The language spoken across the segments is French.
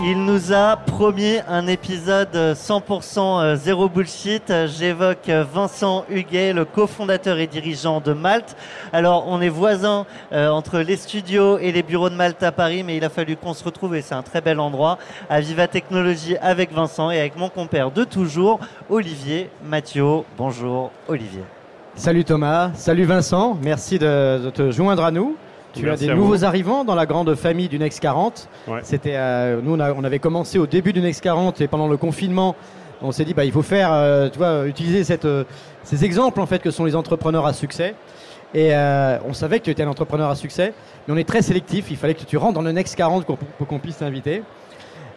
Il nous a promis un épisode 100% zéro bullshit. J'évoque Vincent Huguet, le cofondateur et dirigeant de Malte. Alors, on est voisins euh, entre les studios et les bureaux de Malte à Paris, mais il a fallu qu'on se retrouve et c'est un très bel endroit à Viva Technologie avec Vincent et avec mon compère de toujours, Olivier Mathieu. Bonjour, Olivier. Salut Thomas, salut Vincent, merci de te joindre à nous. Tu Merci as des nouveaux vous. arrivants dans la grande famille du Next 40. Ouais. C'était, euh, nous, on, a- on avait commencé au début du Next 40 et pendant le confinement, on s'est dit, bah, il faut faire, euh, tu vois, utiliser cette, euh, ces exemples en fait que sont les entrepreneurs à succès. Et on savait que tu étais un entrepreneur à succès, mais on est très sélectif. Il fallait que tu rentres dans le Next 40 pour, pour qu'on puisse t'inviter.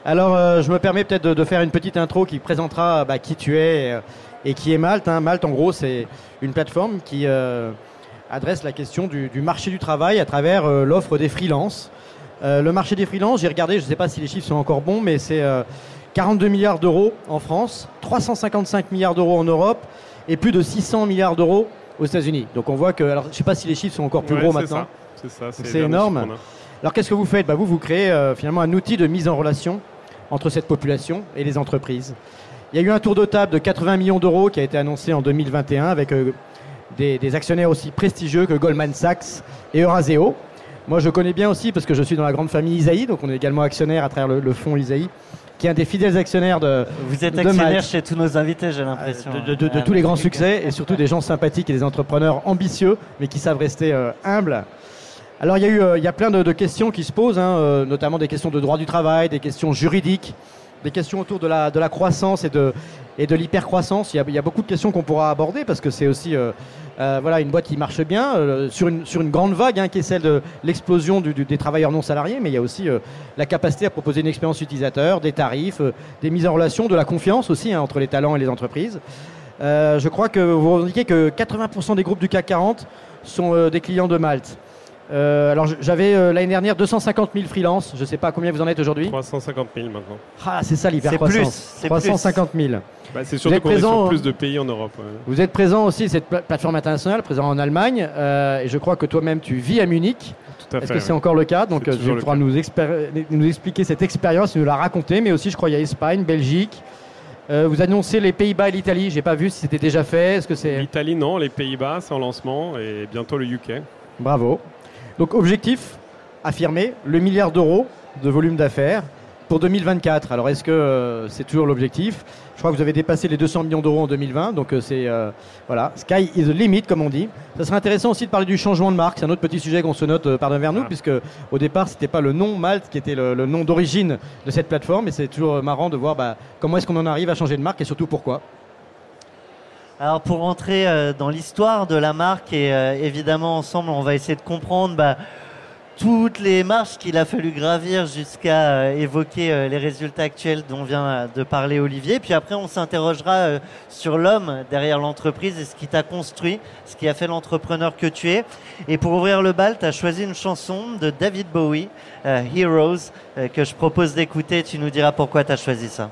Alors, je me permets peut-être de, de faire une petite intro qui présentera bah, qui tu es et qui est Malte. hein. Malte, en gros, c'est une plateforme qui adresse la question du, du marché du travail à travers euh, l'offre des freelances. Euh, le marché des freelances, j'ai regardé, je ne sais pas si les chiffres sont encore bons, mais c'est euh, 42 milliards d'euros en France, 355 milliards d'euros en Europe et plus de 600 milliards d'euros aux États-Unis. Donc on voit que, alors je ne sais pas si les chiffres sont encore plus Ouais, gros maintenant. C'est ça. énorme. Alors qu'est-ce que vous faites? Bah, Vous, vous créez euh, finalement un outil de mise en relation entre cette population et les entreprises. Il y a eu un tour de table de 80 millions d'euros qui a été annoncé en 2021 avec euh, des, des actionnaires aussi prestigieux que Goldman Sachs et Euraseo. Moi, je connais bien aussi parce que je suis dans la grande famille Isaïe, donc on est également actionnaire à travers le, le fonds Isaïe, qui est un des fidèles actionnaires de, Vous êtes actionnaire chez tous nos invités, j'ai l'impression. de, de- de tous les grands succès et surtout des gens sympathiques et des entrepreneurs ambitieux mais qui savent rester euh, humbles. Alors il y a eu euh, il y a plein de, questions qui se posent, hein, euh, notamment des questions de droit du travail, des questions juridiques, des questions autour de la, de la croissance et de, et de l'hypercroissance. Il y, a, il y a beaucoup de questions qu'on pourra aborder parce que c'est aussi euh, euh, voilà, une boîte qui marche bien euh, sur, une, sur une grande vague hein, qui est celle de l'explosion des travailleurs non salariés, mais il y a aussi la capacité à proposer une expérience utilisateur, des tarifs, des mises en relation, de la confiance aussi hein, entre les talents et les entreprises. Je crois que vous indiquez que 80% des groupes du CAC 40 sont des clients de Malte. Euh, alors j'avais euh, l'année dernière 250 000 freelances. Je ne sais pas combien vous en êtes aujourd'hui. 350 000 maintenant. Ah, c'est ça C'est l'hypercroissance. plus, c'est 350 000. Bah, c'est surtout êtes qu'on est sur plus de pays en Europe. ouais. Vous êtes présent aussi cette pla- plateforme internationale, présent en Allemagne, euh, et je crois que toi-même tu vis à Munich. Tout à Est-ce fait. que c'est encore le cas? Donc euh, tu pourras nous, nous expliquer cette expérience, nous la raconter, mais aussi je crois il y a Espagne, Belgique. Euh, vous annoncez les Pays-Bas et l'Italie. J'ai pas vu si c'était déjà fait. Est-ce que c'est L'Italie, non. Les Pays-Bas, c'est en lancement. Et bientôt le UK. Bravo. Donc objectif affirmé, le milliard d'euros de volume d'affaires pour 2024. Alors est-ce que euh, c'est toujours l'objectif? Je crois que vous avez dépassé les 200 millions d'euros en 2020, donc euh, c'est euh, voilà, sky is the limit comme on dit. Ça serait intéressant aussi de parler du changement de marque. C'est un autre petit sujet qu'on se note par devers nous, Ah. puisque au départ c'était pas le nom Malte qui était le, le nom d'origine de cette plateforme, et c'est toujours marrant de voir bah, comment est-ce qu'on en arrive à changer de marque et surtout pourquoi. Alors pour rentrer euh, dans l'histoire de la marque et euh, évidemment ensemble on va essayer de comprendre bah, toutes les marches qu'il a fallu gravir jusqu'à euh, évoquer les résultats actuels dont vient de parler Olivier. Puis après, on s'interrogera sur l'homme derrière l'entreprise et ce qui t'a construit, ce qui a fait l'entrepreneur que tu es. Et pour ouvrir le bal, tu as choisi une chanson de David Bowie, Heroes, que je propose d'écouter. Tu nous diras pourquoi tu as choisi ça.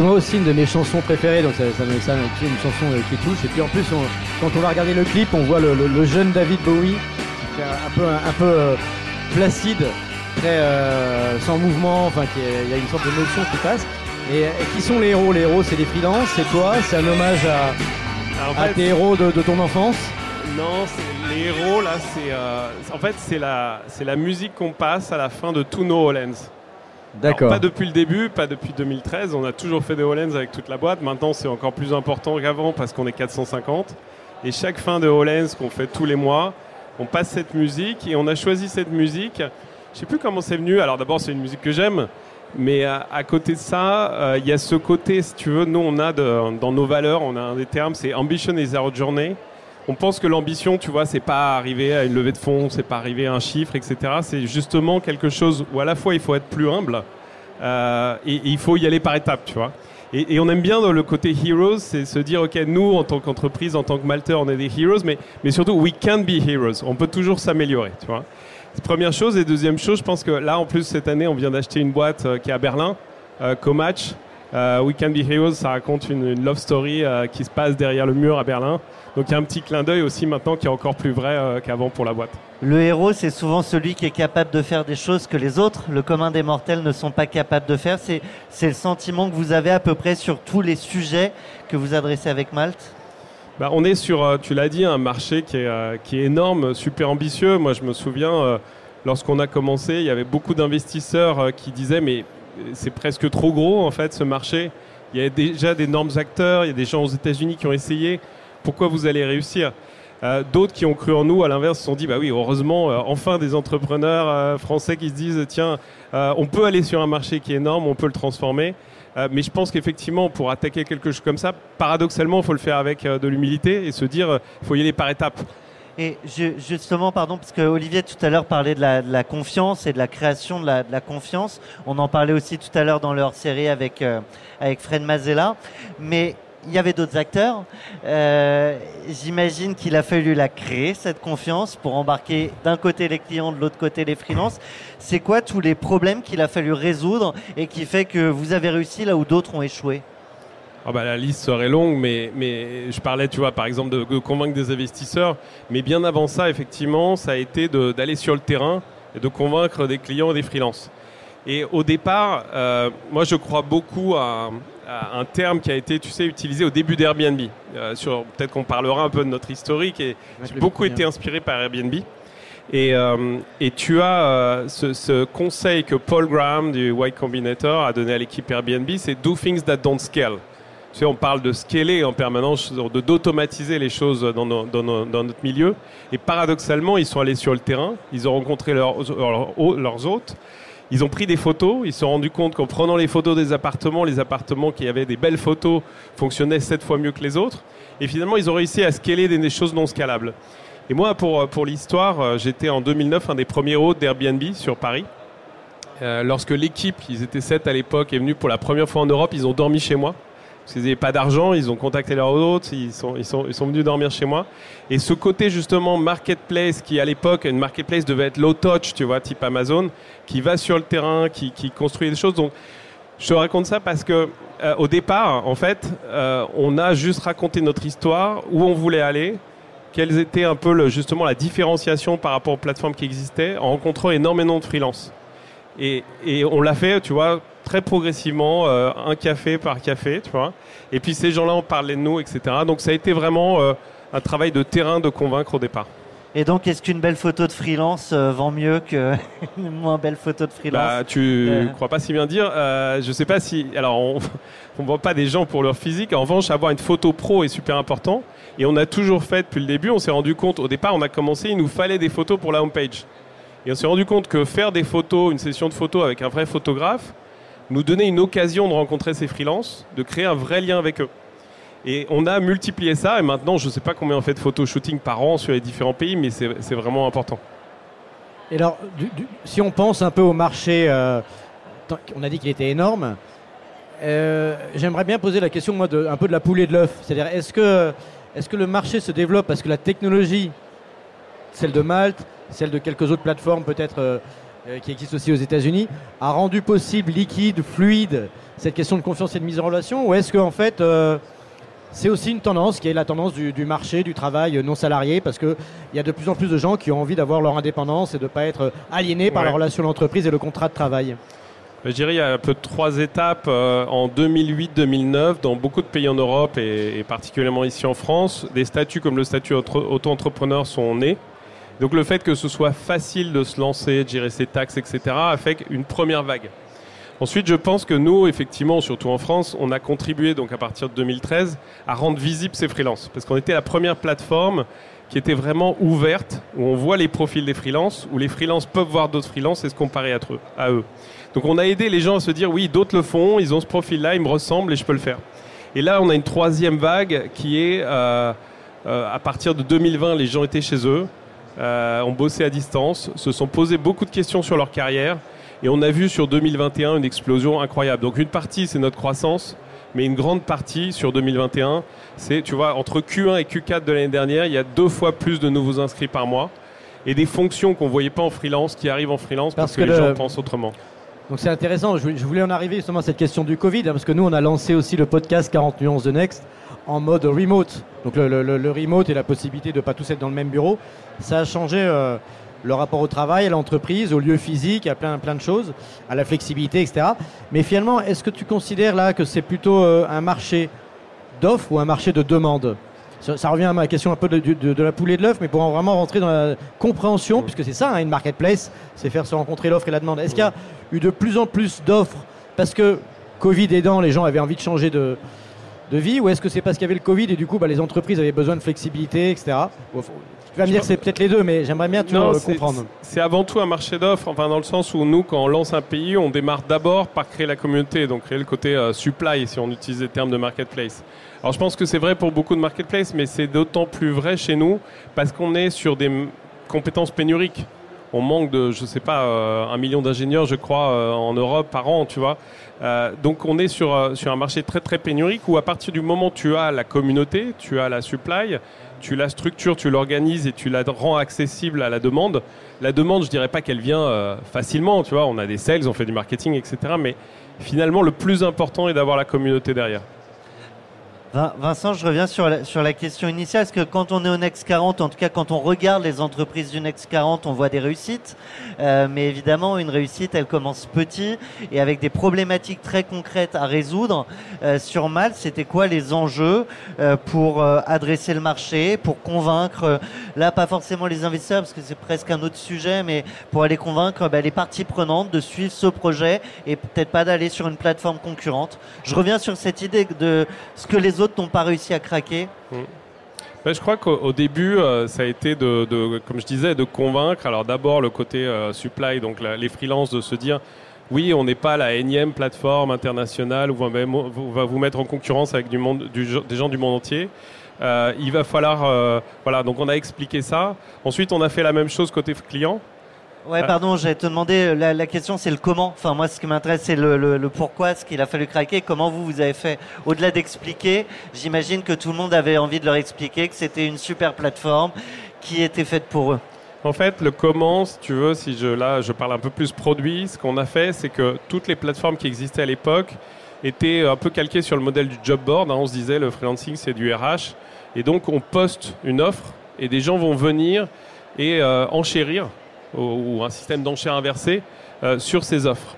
C'est moi aussi une de mes chansons préférées, donc ça, ça, ça, une chanson euh, qui touche. Et puis en plus, quand on va regarder le clip, on voit le, jeune David Bowie, qui est un peu, un, peu euh, placide, très euh, sans mouvement, enfin, il y a une sorte de d'émotion qui passe. Et, qui sont les héros? Les héros, c'est les freelances, c'est toi, c'est un hommage à, tes héros de, ton enfance? Non, les héros, là, c'est en fait, c'est la, la musique qu'on passe à la fin de tous nos Hollands. D'accord. Pas depuis le début, pas depuis 2013. On a toujours fait des Hollands avec toute la boîte. Maintenant, c'est encore plus important qu'avant parce qu'on est 450. Et chaque fin de Hollands qu'on fait tous les mois, on passe cette musique et on a choisi cette musique. Je sais plus comment c'est venu. Alors d'abord, c'est une musique que j'aime. Mais à, côté de ça, euh, il y a ce côté, si tu veux, nous, on a dans nos valeurs, on a un des termes, c'est Ambition is our journey on pense que l'ambition, tu vois, c'est pas arriver à une levée de fonds, c'est pas arriver à un chiffre, etc. C'est justement quelque chose où à la fois il faut être plus humble euh, et, il faut y aller par étapes, tu vois. Et, on aime bien dans le côté heroes, c'est se dire, ok, nous en tant qu'entreprise, en tant que Malter, on est des heroes, mais, mais surtout, we can be heroes. On peut toujours s'améliorer, tu vois. Première chose. Et deuxième chose, je pense que là, en plus, cette année, on vient d'acheter une boîte euh, qui est à Berlin, euh, Comatch. Euh, we Can Be Heroes, ça raconte une, love story qui se passe derrière le mur à Berlin. Donc il y a un petit clin d'œil aussi maintenant qui est encore plus vrai euh, qu'avant pour la boîte. Le héros, c'est souvent celui qui est capable de faire des choses que les autres, le commun des mortels, ne sont pas capables de faire. C'est, le sentiment que vous avez à peu près sur tous les sujets que vous adressez avec Malte bah, on est sur, euh, tu l'as dit, un marché qui est, euh, qui est énorme, super ambitieux. Moi, je me souviens, lorsqu'on a commencé, il y avait beaucoup d'investisseurs qui disaient, mais c'est presque trop gros, en fait, ce marché. Il y a déjà d'énormes acteurs, il y a des gens aux États-Unis qui ont essayé pourquoi vous allez réussir? Euh, D'autres qui ont cru en nous, à l'inverse, se sont dit, bah oui, heureusement, euh, enfin des entrepreneurs euh, français qui se disent, tiens, on peut aller sur un marché qui est énorme, on peut le transformer. mais je pense qu'effectivement, pour attaquer quelque chose comme ça, paradoxalement, il faut le faire avec de l'humilité et se dire, il faut y aller par étapes. Et justement, pardon, parce que Olivier tout à l'heure parlait de la, confiance et de la création de la, confiance. On en parlait aussi tout à l'heure dans leur série avec, avec Fred Mazella. Mais il y avait d'autres acteurs. Euh, j'imagine qu'il a fallu la créer, cette confiance, pour embarquer d'un côté les clients, de l'autre côté les freelances. C'est quoi tous les problèmes qu'il a fallu résoudre et qui fait que vous avez réussi là où d'autres ont échoué? Ah bah, la liste serait longue, mais, mais je parlais, tu vois, par exemple, de, convaincre des investisseurs. Mais bien avant ça, effectivement, ça a été d'aller sur le terrain et de convaincre des clients et des freelances. Et au départ, euh, moi, je crois beaucoup à, un terme qui a été, tu sais, utilisé au début d'Airbnb. Euh, peut-être qu'on parlera un peu de notre historique et j'ai beaucoup été inspiré par Airbnb. Et, euh, et tu as euh, ce, conseil que Paul Graham du White Combinator a donné à l'équipe Airbnb, c'est do things that don't scale. Tu sais, on parle de scaler en permanence, d'automatiser les choses dans, dans, notre milieu. Et paradoxalement, ils sont allés sur le terrain, ils ont rencontré leurs, leurs hôtes, ils ont pris des photos, ils se sont rendus compte qu'en prenant les photos des appartements, les appartements qui avaient des belles photos fonctionnaient sept fois mieux que les autres. Et finalement, ils ont réussi à scaler des, choses non scalables. Et moi, pour, pour l'histoire, euh, j'étais en 2009 un des premiers hôtes d'Airbnb sur Paris. Euh, lorsque l'équipe, ils étaient sept à l'époque, est venue pour la première fois en Europe, ils ont dormi chez moi. Qu'ils n'avaient pas d'argent, ils ont contacté leurs hôtes, ils sont, ils, ils venus dormir chez moi. Et ce côté justement marketplace, qui à l'époque, une marketplace devait être low touch, tu vois, type Amazon, qui va sur le terrain, qui, qui construit des choses. Donc, je te raconte ça parce que euh, au départ, en fait, euh, on a juste raconté notre histoire, où on voulait aller, quelles étaient un peu justement la différenciation par rapport aux plateformes qui existaient, en rencontrant énormément de freelance. Et, et on l'a fait, tu vois, très progressivement, euh, un café par café, tu vois. Et puis ces gens-là ont parlé de nous, etc. Donc ça a été vraiment euh, un travail de terrain de convaincre au départ. Et donc, est-ce qu'une belle photo de freelance euh, vend mieux qu'une moins belle photo de freelance? Bah, tu crois pas si bien dire. Euh, je sais pas si. Alors, on ne voit pas des gens pour leur physique. En revanche, avoir une photo pro est super important. Et on a toujours fait depuis le début. On s'est rendu compte. Au départ, on a commencé. Il nous fallait des photos pour la homepage. Et on s'est rendu compte que faire des photos, une session de photos avec un vrai photographe, nous donnait une occasion de rencontrer ces freelances, de créer un vrai lien avec eux. Et on a multiplié ça, et maintenant, je ne sais pas combien on fait de photo shooting par an sur les différents pays, mais c'est vraiment important. Et alors, si on pense un peu au marché, euh, on a dit qu'il était énorme. Euh, J'aimerais bien poser la question, moi, de, un peu de la poule et de l'œuf. C'est-à-dire, est-ce que, est -ce que le marché se développe parce que la technologie, celle de Malte, celle de quelques autres plateformes peut-être euh, qui existent aussi aux États-Unis, a rendu possible, liquide, fluide, cette question de confiance et de mise en relation Ou est-ce qu'en en fait, euh, c'est aussi une tendance qui est la tendance du, du marché, du travail non salarié, parce qu'il y a de plus en plus de gens qui ont envie d'avoir leur indépendance et de ne pas être aliénés par Ouais. la relation d'entreprise et le contrat de travail? Je dirais il y a un peu trois étapes. Euh, en 2008-2009, dans beaucoup de pays en Europe et, particulièrement ici en France, des statuts comme le statut auto- auto-entrepreneur sont nés. Donc le fait que ce soit facile de se lancer, de gérer ses taxes, etc., a fait une première vague. Ensuite, je pense que nous, effectivement, surtout en France, on a contribué, donc à partir de 2013, à rendre visibles ces freelances. Parce qu'on était la première plateforme qui était vraiment ouverte, où on voit les profils des freelances, où les freelances peuvent voir d'autres freelances et se comparer à eux. Donc on a aidé les gens à se dire, oui, d'autres le font, ils ont ce profil-là, ils me ressemblent et je peux le faire. Et là, on a une troisième vague qui est, euh, euh, à partir de 2020, les gens étaient chez eux, euh, ont bossé à distance, se sont posé beaucoup de questions sur leur carrière, et on a vu sur 2021 une explosion incroyable. Donc une partie, c'est notre croissance, mais une grande partie sur 2021, c'est, tu vois, entre Q1 et Q4 de l'année dernière, il y a deux fois plus de nouveaux inscrits par mois, et des fonctions qu'on voyait pas en freelance qui arrivent en freelance parce, Parce que, que les le- gens pensent autrement. Donc c'est intéressant, je voulais- je voulais en arriver justement à cette question du Covid, hein, parce que nous on a lancé aussi le podcast 40 nuances de Next en mode remote. Donc le, le- le- le remote et la possibilité de ne pas tous être dans le même bureau, ça a changé euh, le rapport au travail, à l'entreprise, au lieu physique, à plein, plein de choses, à la flexibilité, etc. Mais finalement, est-ce que tu considères là que c'est plutôt euh, un marché d'offres ou un marché de demande ça, ça revient à ma question un peu de, de- de la poule et de l'œuf, mais pour en vraiment rentrer dans la compréhension, puisque c'est ça, hein, une marketplace, c'est faire se rencontrer l'offre et la demande. Est-ce qu'il y a eu de plus en plus d'offres? Parce que Covid aidant, les gens avaient envie de changer de, de vie, ou est-ce que c'est parce qu'il y avait le Covid et du coup bah, les entreprises avaient besoin de flexibilité, etc. Tu vas me dire que c'est peut-être les deux, mais j'aimerais bien tu Non, comprendre. C'est avant tout un marché d'offres, enfin dans le sens où nous, quand on lance un pays, on démarre d'abord par créer la communauté, donc créer le côté euh, supply, si on utilise les termes de marketplace. Alors je pense que c'est vrai pour beaucoup de marketplaces, mais c'est d'autant plus vrai chez nous parce qu'on est sur des compétences pénuriques. On manque de, je sais pas, euh, un million d'ingénieurs, je crois, euh, en Europe par an, tu vois. Euh, donc on est sur, sur un marché très très pénurique où à partir du moment où tu as la communauté, tu as la supply, tu la structures, tu l'organises et tu la rends accessible à la demande. La demande, je dirais pas qu'elle vient facilement, tu vois. On a des sales, on fait du marketing, etc. Mais finalement, le plus important est d'avoir la communauté derrière. Vin- Vincent, je reviens sur la, sur la question initiale, parce que quand on est au Next 40, en tout cas quand on regarde les entreprises du Next 40, on voit des réussites? Euh, mais évidemment, une réussite, elle commence petit et avec des problématiques très concrètes à résoudre. Euh, sur Malte, c'était quoi les enjeux euh, pour euh, adresser le marché, pour convaincre, euh, là pas forcément les investisseurs, parce que c'est presque un autre sujet, mais pour aller convaincre bah, les parties prenantes de suivre ce projet et peut-être pas d'aller sur une plateforme concurrente. Je reviens sur cette idée de ce que les autres n'ont pas réussi à craquer. Ben, je crois qu'au au début, euh, ça a été de, comme je disais, de convaincre. Alors d'abord le côté euh, supply, donc les freelances, de se dire, oui, on n'est pas la énième plateforme internationale où on va, on va vous mettre en concurrence avec des gens du monde entier. Euh, il va falloir, voilà, donc on a expliqué ça. Ensuite, on a fait la même chose côté client. Ouais, pardon, j'allais te demander, la, la question c'est le comment. Enfin, moi, ce qui m'intéresse, c'est le, le- le pourquoi, ce qu'il a fallu craquer, comment vous, vous avez fait. Au-delà d'expliquer, j'imagine que tout le monde avait envie de leur expliquer que c'était une super plateforme qui était faite pour eux. En fait, le comment, si tu veux, si je, là, je parle un peu plus produit, ce qu'on a fait, c'est que toutes les plateformes qui existaient à l'époque étaient un peu calquées sur le modèle du job board. hein. On se disait, le freelancing, c'est du RH. Et donc, on poste une offre et des gens vont venir et euh, enchérir, ou, un système d'enchère inversé, euh, sur ces offres.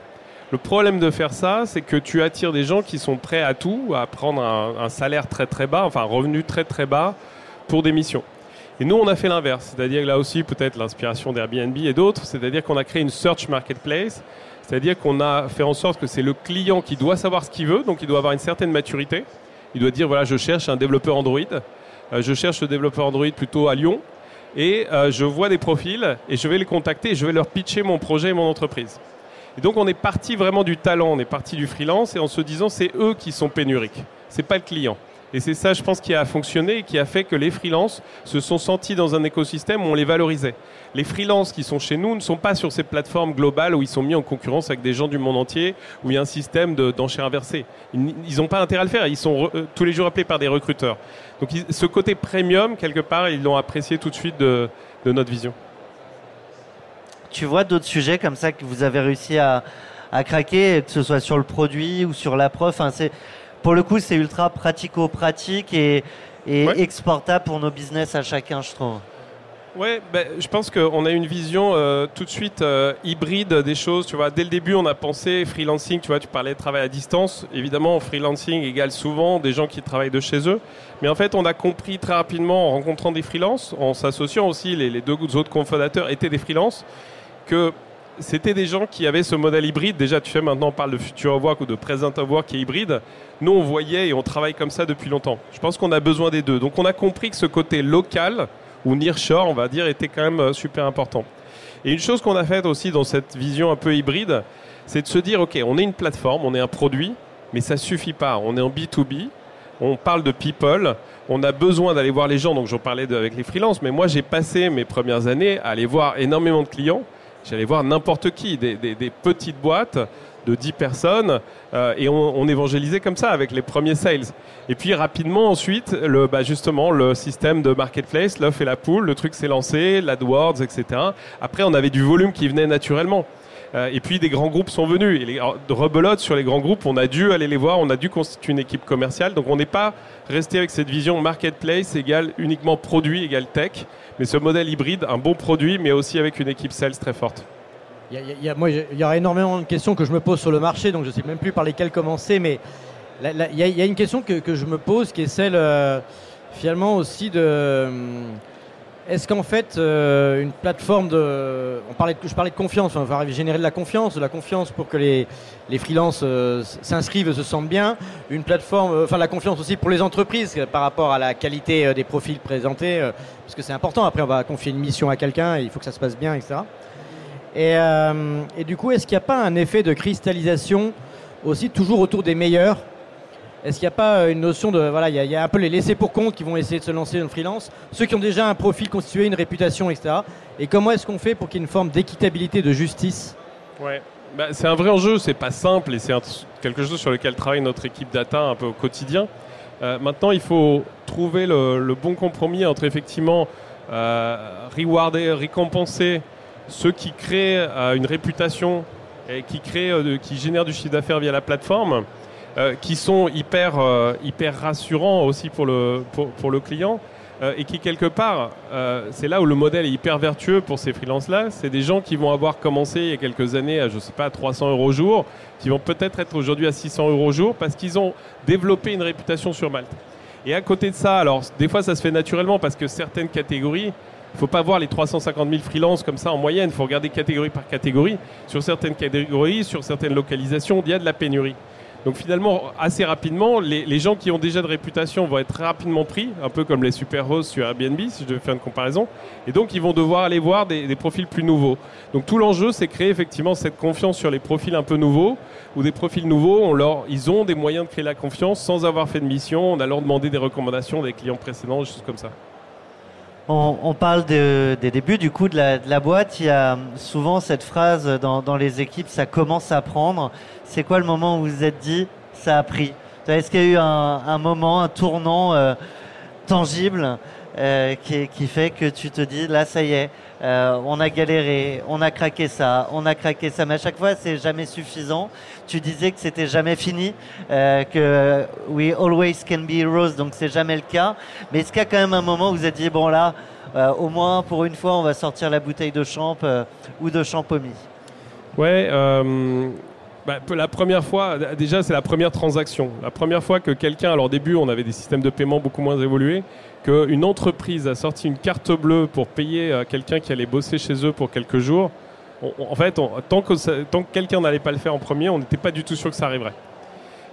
Le problème de faire ça, c'est que tu attires des gens qui sont prêts à tout, à prendre un, un salaire très très bas, enfin un revenu très très bas pour des missions. Et nous, on a fait l'inverse, c'est-à-dire là aussi peut-être l'inspiration d'Airbnb et d'autres, c'est-à-dire qu'on a créé une search marketplace, c'est-à-dire qu'on a fait en sorte que c'est le client qui doit savoir ce qu'il veut, donc il doit avoir une certaine maturité. Il doit dire voilà, je cherche un développeur Android, euh, je cherche ce développeur Android plutôt à Lyon, et euh, je vois des profils et je vais les contacter et je vais leur pitcher mon projet et mon entreprise. Et donc on est parti vraiment du talent, on est parti du freelance et en se disant c'est eux qui sont pénuriques, c'est pas le client. Et c'est ça, je pense, qui a fonctionné et qui a fait que les freelances se sont sentis dans un écosystème où on les valorisait. Les freelances qui sont chez nous ne sont pas sur ces plateformes globales où ils sont mis en concurrence avec des gens du monde entier, où il y a un système de- d'enchères inversées. Ils n'ont pas intérêt à le faire, ils sont euh, tous les jours appelés par des recruteurs. Donc ce côté premium, quelque part, ils l'ont apprécié tout de suite de, de notre vision. Tu vois d'autres sujets comme ça que vous avez réussi à, craquer, que ce soit sur le produit ou sur la prof? Enfin, c'est, pour le coup, c'est ultra pratico-pratique et, et Ouais. exportable pour nos business à chacun, je trouve. Ouais, ben, je pense qu'on a une vision euh, tout de suite euh, hybride des choses. Tu vois, dès le début, on a pensé freelancing. Tu vois, tu parlais de travail à distance. Évidemment, freelancing égale souvent des gens qui travaillent de chez eux. Mais en fait, on a compris très rapidement en rencontrant des freelances, en s'associant aussi, les, les deux autres cofondateurs étaient des freelances, que c'était des gens qui avaient ce modèle hybride. Déjà, tu sais, maintenant on parle de Future of Work ou de Present of Work qui est hybride. Nous, on voyait et on travaille comme ça depuis longtemps. Je pense qu'on a besoin des deux. Donc, on a compris que ce côté local ou nearshore, on va dire, était quand même euh, super important. Et une chose qu'on a faite aussi dans cette vision un peu hybride, c'est de se dire, OK, on est une plateforme, on est un produit, mais ça suffit pas. On est en B2B, on parle de people, on a besoin d'aller voir les gens, donc j'en parlais avec les freelances, mais moi j'ai passé mes premières années à aller voir énormément de clients. J'allais voir n'importe qui, des, des- des petites boîtes de 10 personnes, euh, et on, on évangélisait comme ça avec les premiers sales. Et puis rapidement ensuite, le, bah, justement, le système de marketplace, l'œuf et la poule, le truc s'est lancé, l'AdWords, etc. Après, on avait du volume qui venait naturellement. Euh, et puis des grands groupes sont venus. Et les alors, de rebelote sur les grands groupes, on a dû aller les voir, on a dû constituer une équipe commerciale. Donc on n'est pas resté avec cette vision marketplace égale uniquement produit égale tech, mais ce modèle hybride, un bon produit, mais aussi avec une équipe sales très forte. Il y, a- il y aura énormément de questions que je me pose sur le marché, donc je ne sais même plus par lesquelles commencer, mais il y, a- une question que, que je me pose qui est celle euh, finalement aussi de... hum, Est-ce qu'en fait, euh, une plateforme de... Je parlais de confiance, on va générer de la confiance, de la confiance pour que les, les freelances euh, s'inscrivent et se sentent bien. Une plateforme, euh, enfin la confiance aussi pour les entreprises euh, par rapport à la qualité des profils présentés, parce que c'est important. Après, on va confier une mission à quelqu'un, il faut que ça se passe bien, etc. Et, et du coup, est-ce qu'il n'y a pas un effet de cristallisation aussi toujours autour des meilleurs? Est-ce qu'il n'y a pas euh, une notion de voilà, il y, a- un peu les laissés pour compte qui vont essayer de se lancer dans le freelance, ceux qui ont déjà un profil constitué, une réputation, etc. Et comment est-ce qu'on fait pour qu'il y ait une forme d'équitabilité, de justice? Ouais. Bah, c'est un vrai enjeu, c'est pas simple et c'est quelque chose sur lequel travaille notre équipe data un peu au quotidien. Euh, maintenant, il faut trouver le, bon compromis entre effectivement euh, rewarder, récompenser ceux qui créent une réputation et qui qui génèrent du chiffre d'affaires via la plateforme, euh, qui sont hyper, euh, hyper rassurants aussi pour le, pour, pour le client. euh, et qui quelque part, euh, c'est là où le modèle est hyper vertueux pour ces freelances-là. C'est des gens qui vont avoir commencé il y a quelques années à, je sais pas, 300 euros jour, qui vont peut-être être aujourd'hui à 600 euros jour parce qu'ils ont développé une réputation sur Malte. Et à côté de ça, alors des fois ça se fait naturellement parce que certaines catégories, il faut pas voir les 350 000 freelances comme ça en moyenne, il faut regarder catégorie par catégorie. Sur certaines catégories, sur certaines localisations, il y a de la pénurie. Donc finalement, assez rapidement, les, gens qui ont déjà de réputation vont être rapidement pris, un peu comme les super hosts sur Airbnb, si je devais faire une comparaison. Et donc, ils vont devoir aller voir des, profils plus nouveaux. Donc tout l'enjeu, c'est créer effectivement cette confiance sur les profils un peu nouveaux, ou des profils nouveaux, ils ont des moyens de créer la confiance sans avoir fait de mission, on a leur demandé des recommandations des clients précédents, des choses comme ça. On, parle de- des débuts du coup de la, boîte. Il y a souvent cette phrase dans, les équipes, ça commence à prendre. C'est quoi le moment où vous êtes dit, ça a pris? Est-ce qu'il y a eu un, un moment, un tournant euh, tangible? Euh, qui, fait que tu te dis, là ça y est, euh, on a galéré, on a craqué ça, on a craqué ça, mais à chaque fois c'est jamais suffisant. Tu disais que c'était jamais fini, euh, que we always can be heroes, donc c'est jamais le cas. Mais est-ce qu'il y a quand même un moment où vous êtes dit bon là, au moins pour une fois on va sortir la bouteille de champ ou de champomy Ouais, bah, la première fois, déjà c'est la première transaction. La première fois que quelqu'un, alors au début on avait des systèmes de paiement beaucoup moins évolués, qu'une entreprise a sorti une carte bleue pour payer euh, quelqu'un qui allait bosser chez eux pour quelques jours. en fait, tant que, tant que quelqu'un n'allait pas le faire en premier, on n'était pas du tout sûr que ça arriverait.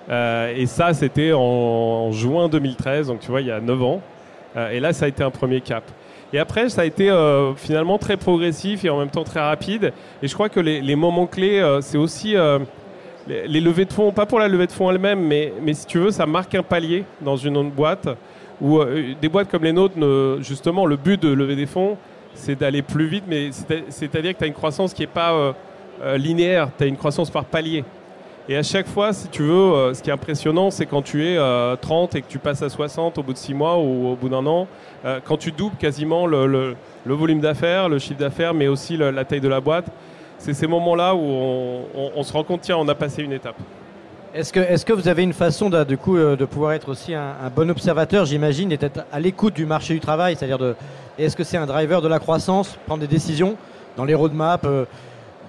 Euh, et ça, c'était en, juin 2013, donc tu vois, il y a 9 ans. Euh, et là, ça a été un premier cap. Et après, ça a été finalement très progressif et en même temps très rapide. Et je crois que les, moments clés, c'est aussi les, les levées de fonds, pas pour la levée de fonds elle-même, mais, mais si tu veux, ça marque un palier dans une autre boîte. Où euh, des boîtes comme les nôtres, justement, le but de lever des fonds, c'est d'aller plus vite, mais c'est- c'est-à-dire que tu as une croissance qui n'est pas euh, euh, linéaire, tu as une croissance par palier. Et à chaque fois, si tu veux, ce qui est impressionnant, c'est quand tu es euh, 30 et que tu passes à 60 au bout de 6 mois ou au bout d'un an, quand tu doubles quasiment le, volume d'affaires, le chiffre d'affaires, mais aussi la taille de la boîte, c'est ces moments-là où on se rend compte, tiens, on a passé une étape. Est-ce que, vous avez une façon de, coup, euh, de pouvoir être aussi un, bon observateur, j'imagine, et d'être à l'écoute du marché du travail C'est-à-dire, est-ce que c'est un driver de la croissance, prendre des décisions dans les roadmaps, euh,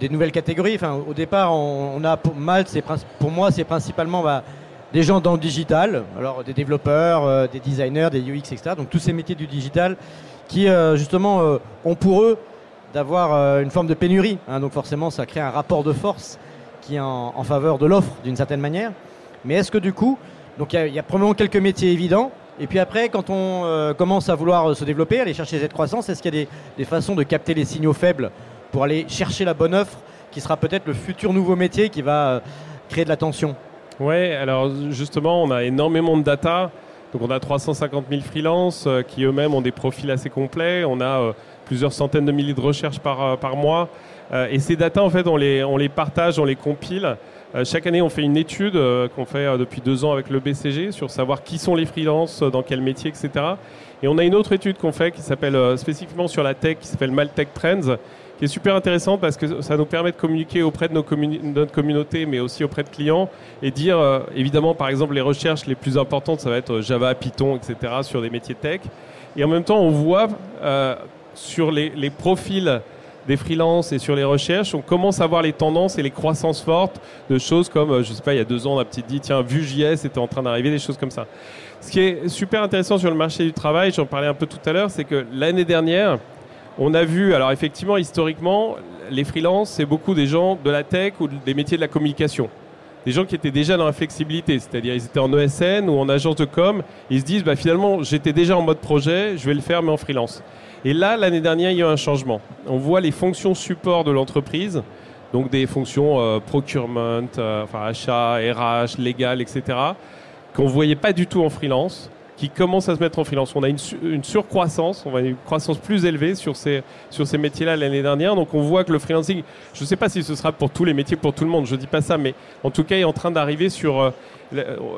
des nouvelles catégories? Au départ, on, a pour princi- pour moi, c'est principalement bah, des gens dans le digital, alors des développeurs, euh, des designers, des UX, etc. Donc tous ces métiers du digital qui, justement, ont pour eux d'avoir une forme de pénurie. hein. donc forcément, ça crée un rapport de force qui est en, faveur de l'offre d'une certaine manière. Mais est-ce que du coup, donc il y a- probablement quelques métiers évidents. Et puis après, quand on euh, commence à vouloir euh, se développer, aller chercher cette croissance, est-ce qu'il y a des, des façons de capter les signaux faibles pour aller chercher la bonne offre qui sera peut-être le futur nouveau métier qui va euh, créer de la tension? Ouais, alors justement, on a énormément de data. Donc on a 350 000 freelances qui eux-mêmes ont des profils assez complets. On a plusieurs centaines de milliers de recherches par, par mois. Euh, et ces data, en fait, on les, on les partage, on les compile. Euh, chaque année, on fait une étude euh, qu'on fait depuis deux ans avec le BCG sur savoir qui sont les freelances, dans quel métier, etc. Et on a une autre étude qu'on fait qui s'appelle spécifiquement sur la tech, qui s'appelle Maltech Trends, qui est super intéressante parce que ça nous permet de communiquer auprès de notre communauté, mais aussi auprès de clients, et dire, évidemment, par exemple, les recherches les plus importantes, ça va être Java, Python, etc., sur des métiers tech. Et en même temps, on voit euh, sur les, les profils des freelances et sur les recherches, on commence à voir les tendances et les croissances fortes de choses comme, euh, je sais pas, il y a deux ans, on a peut-être dit, tiens, Vue.js était en train d'arriver, des choses comme ça. Ce qui est super intéressant sur le marché du travail, j'en parlais un peu tout à l'heure, c'est que l'année dernière, on a vu, alors effectivement, historiquement, les freelances, c'est beaucoup des gens de la tech ou des métiers de la communication. Des gens qui étaient déjà dans la flexibilité, c'est-à-dire ils étaient en ESN ou en agence de com, ils se disent bah, finalement j'étais déjà en mode projet, je vais le faire mais en freelance. Et là, l'année dernière, il y a eu un changement. On voit les fonctions support de l'entreprise, donc des fonctions euh, procurement, euh, enfin achat, RH, légal, etc., qu'on ne voyait pas du tout en freelance, qui commencent à se mettre en freelance. On a une, su- une surcroissance, on a une croissance plus élevée sur ces, sur ces métiers-là l'année dernière. Donc on voit que le freelancing, je ne sais pas si ce sera pour tous les métiers, pour tout le monde, je ne dis pas ça, mais en tout cas, il est en train d'arriver sur... euh,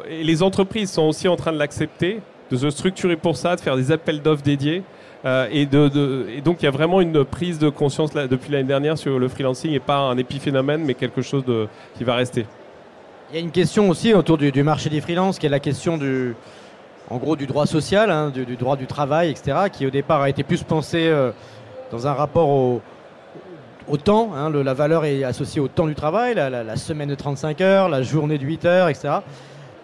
les entreprises sont aussi en train de l'accepter, de se structurer pour ça, de faire des appels d'offres dédiés. Euh, et, donc il y a vraiment une prise de conscience depuis l'année dernière sur le freelancing et pas un épiphénomène, mais quelque chose qui va rester. Il y a une question aussi autour du, marché des freelances, qui est la question du, en gros, du droit social, hein, du, droit du travail, etc., qui au départ a été plus pensé euh, dans un rapport au, temps. hein, la valeur est associée au temps du travail, la semaine de 35 heures, la journée de 8 heures, etc.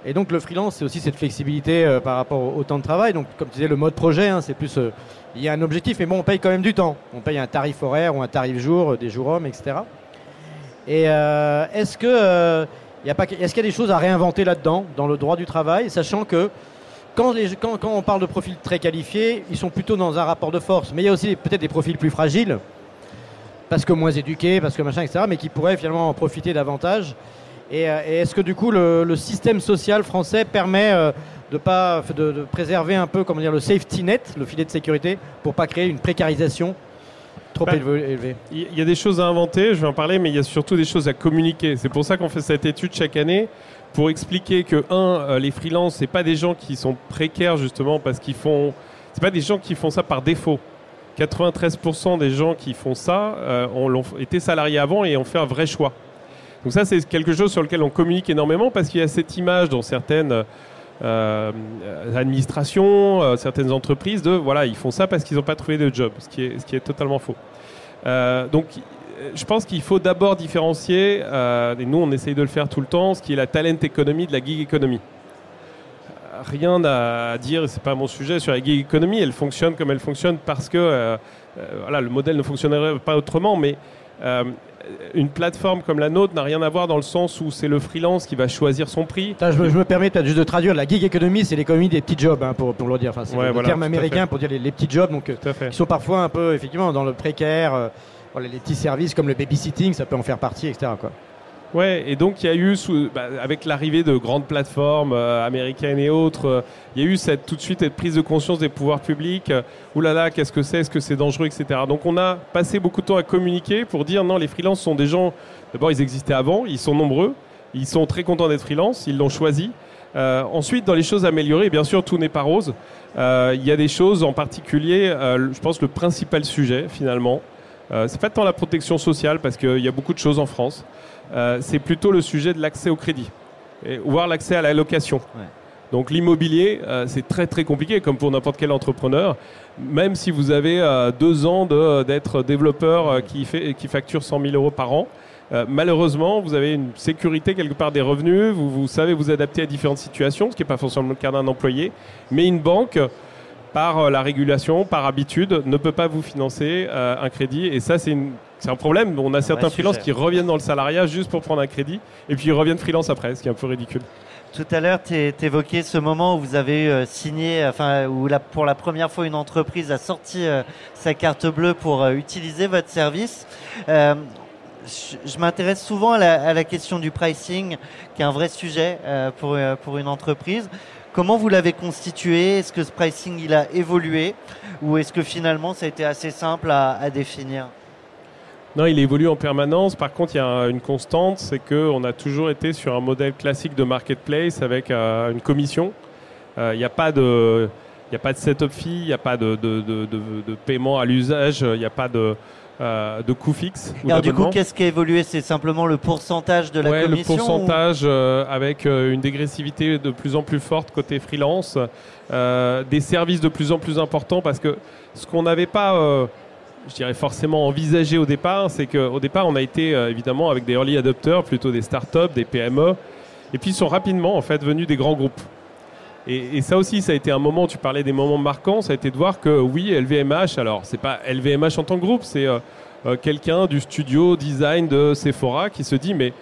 Et donc le freelance, c'est aussi cette flexibilité euh, par rapport au, temps de travail. Donc comme tu disais, le mode projet, hein, c'est plus... euh, il y a un objectif, mais bon, on paye quand même du temps. On paye un tarif horaire ou un tarif jour, euh, des jours hommes, etc. Et est-ce y est-ce qu'il y a des choses à réinventer là-dedans, dans le droit du travail, sachant que quand on parle de profils très qualifiés, ils sont plutôt dans un rapport de force. Mais il y a aussi peut-être des profils plus fragiles, parce que moins éduqués, parce que machin, etc., mais qui pourraient finalement en profiter davantage. Et, euh, et est-ce que du coup le, le système social français permet euh, de pas de, de préserver un peu comment dire le safety net, le filet de sécurité, pour pas créer une précarisation trop Bah, élevé- élevée? Il y a des choses à inventer, je vais en parler, mais il y a surtout des choses à communiquer. C'est pour ça qu'on fait cette étude chaque année pour expliquer que un, euh, les freelances, c'est pas des gens qui sont précaires justement parce qu'ils font, c'est pas des gens qui font ça par défaut. 93% des gens qui font ça euh, ont, été salariés avant et ont fait un vrai choix. Donc ça, c'est quelque chose sur lequel on communique énormément parce qu'il y a cette image dans certaines euh, administrations, euh, certaines entreprises de voilà, ils font ça parce qu'ils n'ont pas trouvé de job, ce qui est, totalement faux. Euh, donc, euh, je pense qu'il faut d'abord différencier, euh, et nous on essaye de le faire tout le temps, ce qui est la talent economy de la gig economy. Euh, Rien à dire, c'est pas mon sujet sur la gig economy, elle fonctionne comme elle fonctionne parce que euh, euh, voilà, le modèle ne fonctionnerait pas autrement, mais euh, une plateforme comme la nôtre n'a rien à voir dans le sens où c'est le freelance qui va choisir son prix. Attends, je, me, je me permets peut-être juste de traduire la gig economy, c'est l'économie des petits jobs, hein, pour, pour le dire. Enfin, c'est Ouais, le voilà, terme américain pour dire les, les petits jobs, donc euh, qui sont parfois un peu effectivement dans le précaire. euh, les petits services comme le babysitting, ça peut en faire partie, etc. Quoi. Ouais, et donc il y a eu, sous- bah, avec l'arrivée de grandes plateformes euh, américaines et autres, euh, il y a eu cette, tout de suite cette prise de conscience des pouvoirs publics. euh, là, qu'est-ce que c'est Est-ce que c'est dangereux, etc. Donc on a passé beaucoup de temps à communiquer pour dire non, les freelances sont des gens. D'abord, ils existaient avant, ils sont nombreux, ils sont très contents d'être freelance, ils l'ont choisi. Euh, ensuite, dans les choses améliorées, bien sûr, tout n'est pas rose. Euh, Il y a des choses en particulier, je pense, le principal sujet finalement. C'est pas tant la protection sociale parce qu'il y a beaucoup de choses en France. Euh, c'est plutôt le sujet de l'accès au crédit, et, voire l'accès à la location. Ouais. Donc l'immobilier, euh, c'est très très compliqué, comme pour n'importe quel entrepreneur. Même si vous avez euh, deux ans de- d'être développeur euh, qui, fait, qui facture 100 000 euros par an, malheureusement, vous avez une sécurité quelque part des revenus, vous, vous savez vous adapter à différentes situations, ce qui n'est pas forcément le cas d'un employé. Mais une banque, par la régulation, par habitude, ne peut pas vous financer un crédit. Et ça, c'est une- c'est un problème. On a certains freelances qui reviennent dans le salariat juste pour prendre un crédit, et puis ils reviennent freelance après, ce qui est un peu ridicule. Tout à l'heure, tu évoquais ce moment où vous avez euh, signé, enfin, où la- pour la première fois une entreprise a sorti euh, sa carte bleue pour euh, utiliser votre service. Euh, je je m'intéresse souvent à la, à la question du pricing, qui est un vrai sujet pour, pour une entreprise. Comment vous l'avez constitué? Est-ce que ce pricing il a évolué? Ou est-ce que finalement ça a été assez simple à, à définir? Non, il évolue en permanence. Par contre, il y a un- une constante, c'est qu'on a toujours été sur un modèle classique de marketplace avec euh, une commission. Euh, Il n'y a pas de, il n'y a pas de setup fee, il n'y a pas de, de, de, paiement à l'usage, il n'y a pas de, euh, de coût fixe. ou Alors du coup, qu'est-ce qui a évolué? C'est simplement le pourcentage de la Ouais, le commission ou- pourcentage euh, avec euh, une dégressivité de plus en plus forte côté freelance, des services de plus en plus importants parce que ce qu'on n'avait pas, je dirais forcément envisagé au départ, c'est qu'au départ on a été euh, évidemment avec des early adopters, plutôt des startups, des PME, et puis ils sont rapidement en fait venus des grands groupes. Et, ça aussi, ça a été un moment, tu parlais des moments marquants, ça a été de voir que oui, LVMH, alors c'est pas LVMH en tant que groupe, c'est euh, euh, quelqu'un du studio design de Sephora qui se dit mais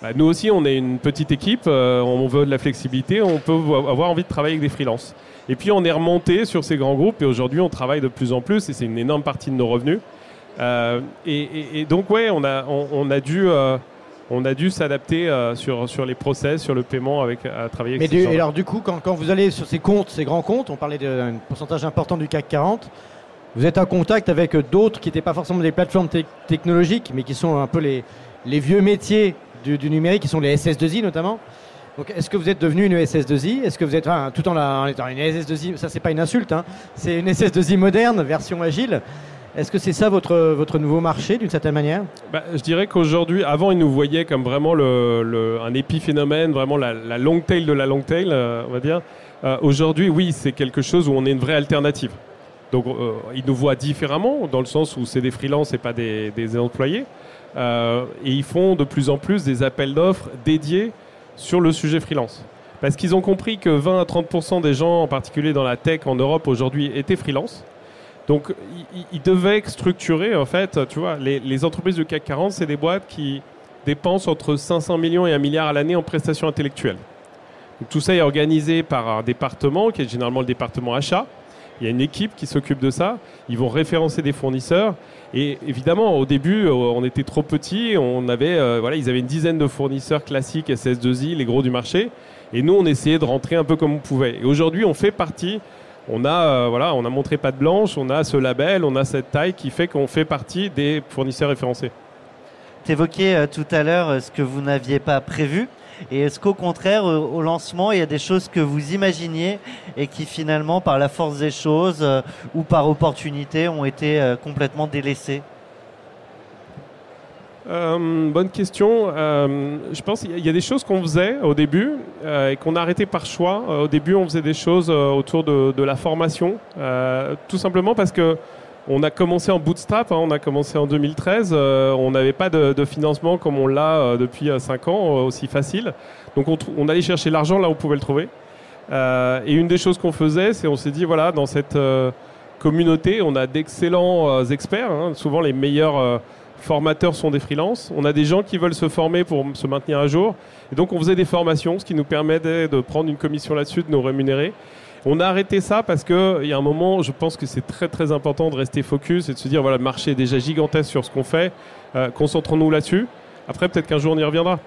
bah, nous aussi on est une petite équipe, on veut de la flexibilité, on peut vo- avoir envie de travailler avec des freelances. Et puis on est remonté sur ces grands groupes et aujourd'hui on travaille de plus en plus et c'est une énorme partie de nos revenus. Euh, et, et- et donc ouais, on a, on, on a dû, euh, on a dû s'adapter euh, sur, sur les process, sur le paiement avec à travailler Mais avec ces du- et alors du coup, quand, quand vous allez sur ces comptes, ces grands comptes, on parlait d'un pourcentage important du CAC 40, vous êtes en contact avec d'autres qui n'étaient pas forcément des plateformes tec- technologiques, mais qui sont un peu les, les vieux métiers du, du numérique, qui sont les SS2I notamment. Donc, est-ce que vous êtes devenu une SS2I Est-ce que vous êtes, tout en, étant une SS2I, ça c'est pas une insulte, hein, c'est une SS2I moderne, version agile. Est-ce que c'est ça votre, votre nouveau marché d'une certaine manière? Bah, je dirais qu'aujourd'hui, avant, ils nous voyaient comme vraiment un épiphénomène, vraiment la, la long tail de la long tail, euh, on va dire. Euh, aujourd'hui, oui, c'est quelque chose où on est une vraie alternative. Donc, euh, ils nous voient différemment, dans le sens où c'est des freelances et pas des, employés. Et ils font de plus en plus des appels d'offres dédiés sur le sujet freelance. Parce qu'ils ont compris que 20 à 30% des gens, en particulier dans la tech en Europe aujourd'hui, étaient freelance. Donc, ils- devaient structurer, en fait, tu les entreprises du CAC 40, c'est des boîtes qui dépensent entre 500 millions et 1 milliard à l'année en prestations intellectuelles. Donc, tout ça est organisé par un département, qui est généralement le département achat. Il y a une équipe qui s'occupe de ça. Ils vont référencer des fournisseurs. Et évidemment, au début, euh, on était trop petits. On avait, euh, voilà, ils avaient une dizaine de fournisseurs classiques SS2I, les gros du marché. Et nous, on essayait de rentrer un peu comme on pouvait. Et aujourd'hui, on fait partie. On a, euh, voilà, on a montré patte blanche, on a ce label, on a cette taille qui fait qu'on fait partie des fournisseurs référencés. Tu évoquais tout à l'heure ce que vous n'aviez pas prévu. Et est-ce qu'au contraire, euh, au lancement, il y a des choses que vous imaginiez et qui finalement, par la force des choses euh, ou par opportunité, ont été euh, complètement délaissées? Bonne question. Je pense qu'il y a- des choses qu'on faisait au début et qu'on a arrêté par choix. Au début, on faisait des choses autour de, la formation, tout simplement parce que on a commencé en bootstrap. hein, on a commencé en 2013. euh, on n'avait pas de, de financement comme on l'a euh, depuis 5 ans, euh, aussi facile. Donc, on, on allait chercher l'argent là où on pouvait le trouver. Euh, et une des choses qu'on faisait, c'est on s'est dit voilà, dans cette euh, communauté, on a d'excellents euh, experts. hein, souvent, les meilleurs euh, formateurs sont des freelances. On a des gens qui veulent se former pour se maintenir à jour. Et donc, on faisait des formations, ce qui nous permettait de prendre une commission là-dessus, de nous rémunérer. On a arrêté ça parce qu'il y a un moment, je pense que c'est très très important de rester focus et de se dire voilà, le marché est déjà gigantesque sur ce qu'on fait, euh, concentrons-nous là-dessus. Après, peut-être qu'un jour on y reviendra.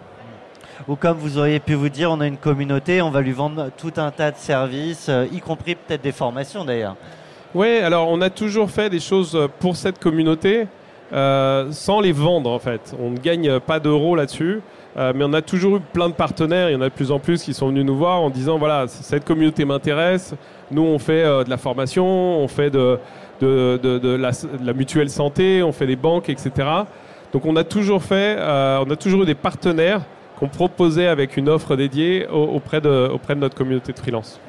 Ou comme vous auriez pu vous dire, on a une communauté, on va lui vendre tout un tas de services, euh, y compris peut-être des formations d'ailleurs. Oui, alors on a toujours fait des choses pour cette communauté euh, sans les vendre en fait. On ne gagne pas d'euros là-dessus, euh, mais on a toujours eu plein de partenaires. Il y en a de plus en plus qui sont venus nous voir en disant voilà, cette communauté m'intéresse. Nous, on fait euh, de la formation, on fait de, la, mutuelle santé, on fait des banques, etc. Donc on a toujours fait, euh, on a toujours eu des partenaires qu'on proposait avec une offre dédiée au- auprès de, auprès de notre communauté de freelance.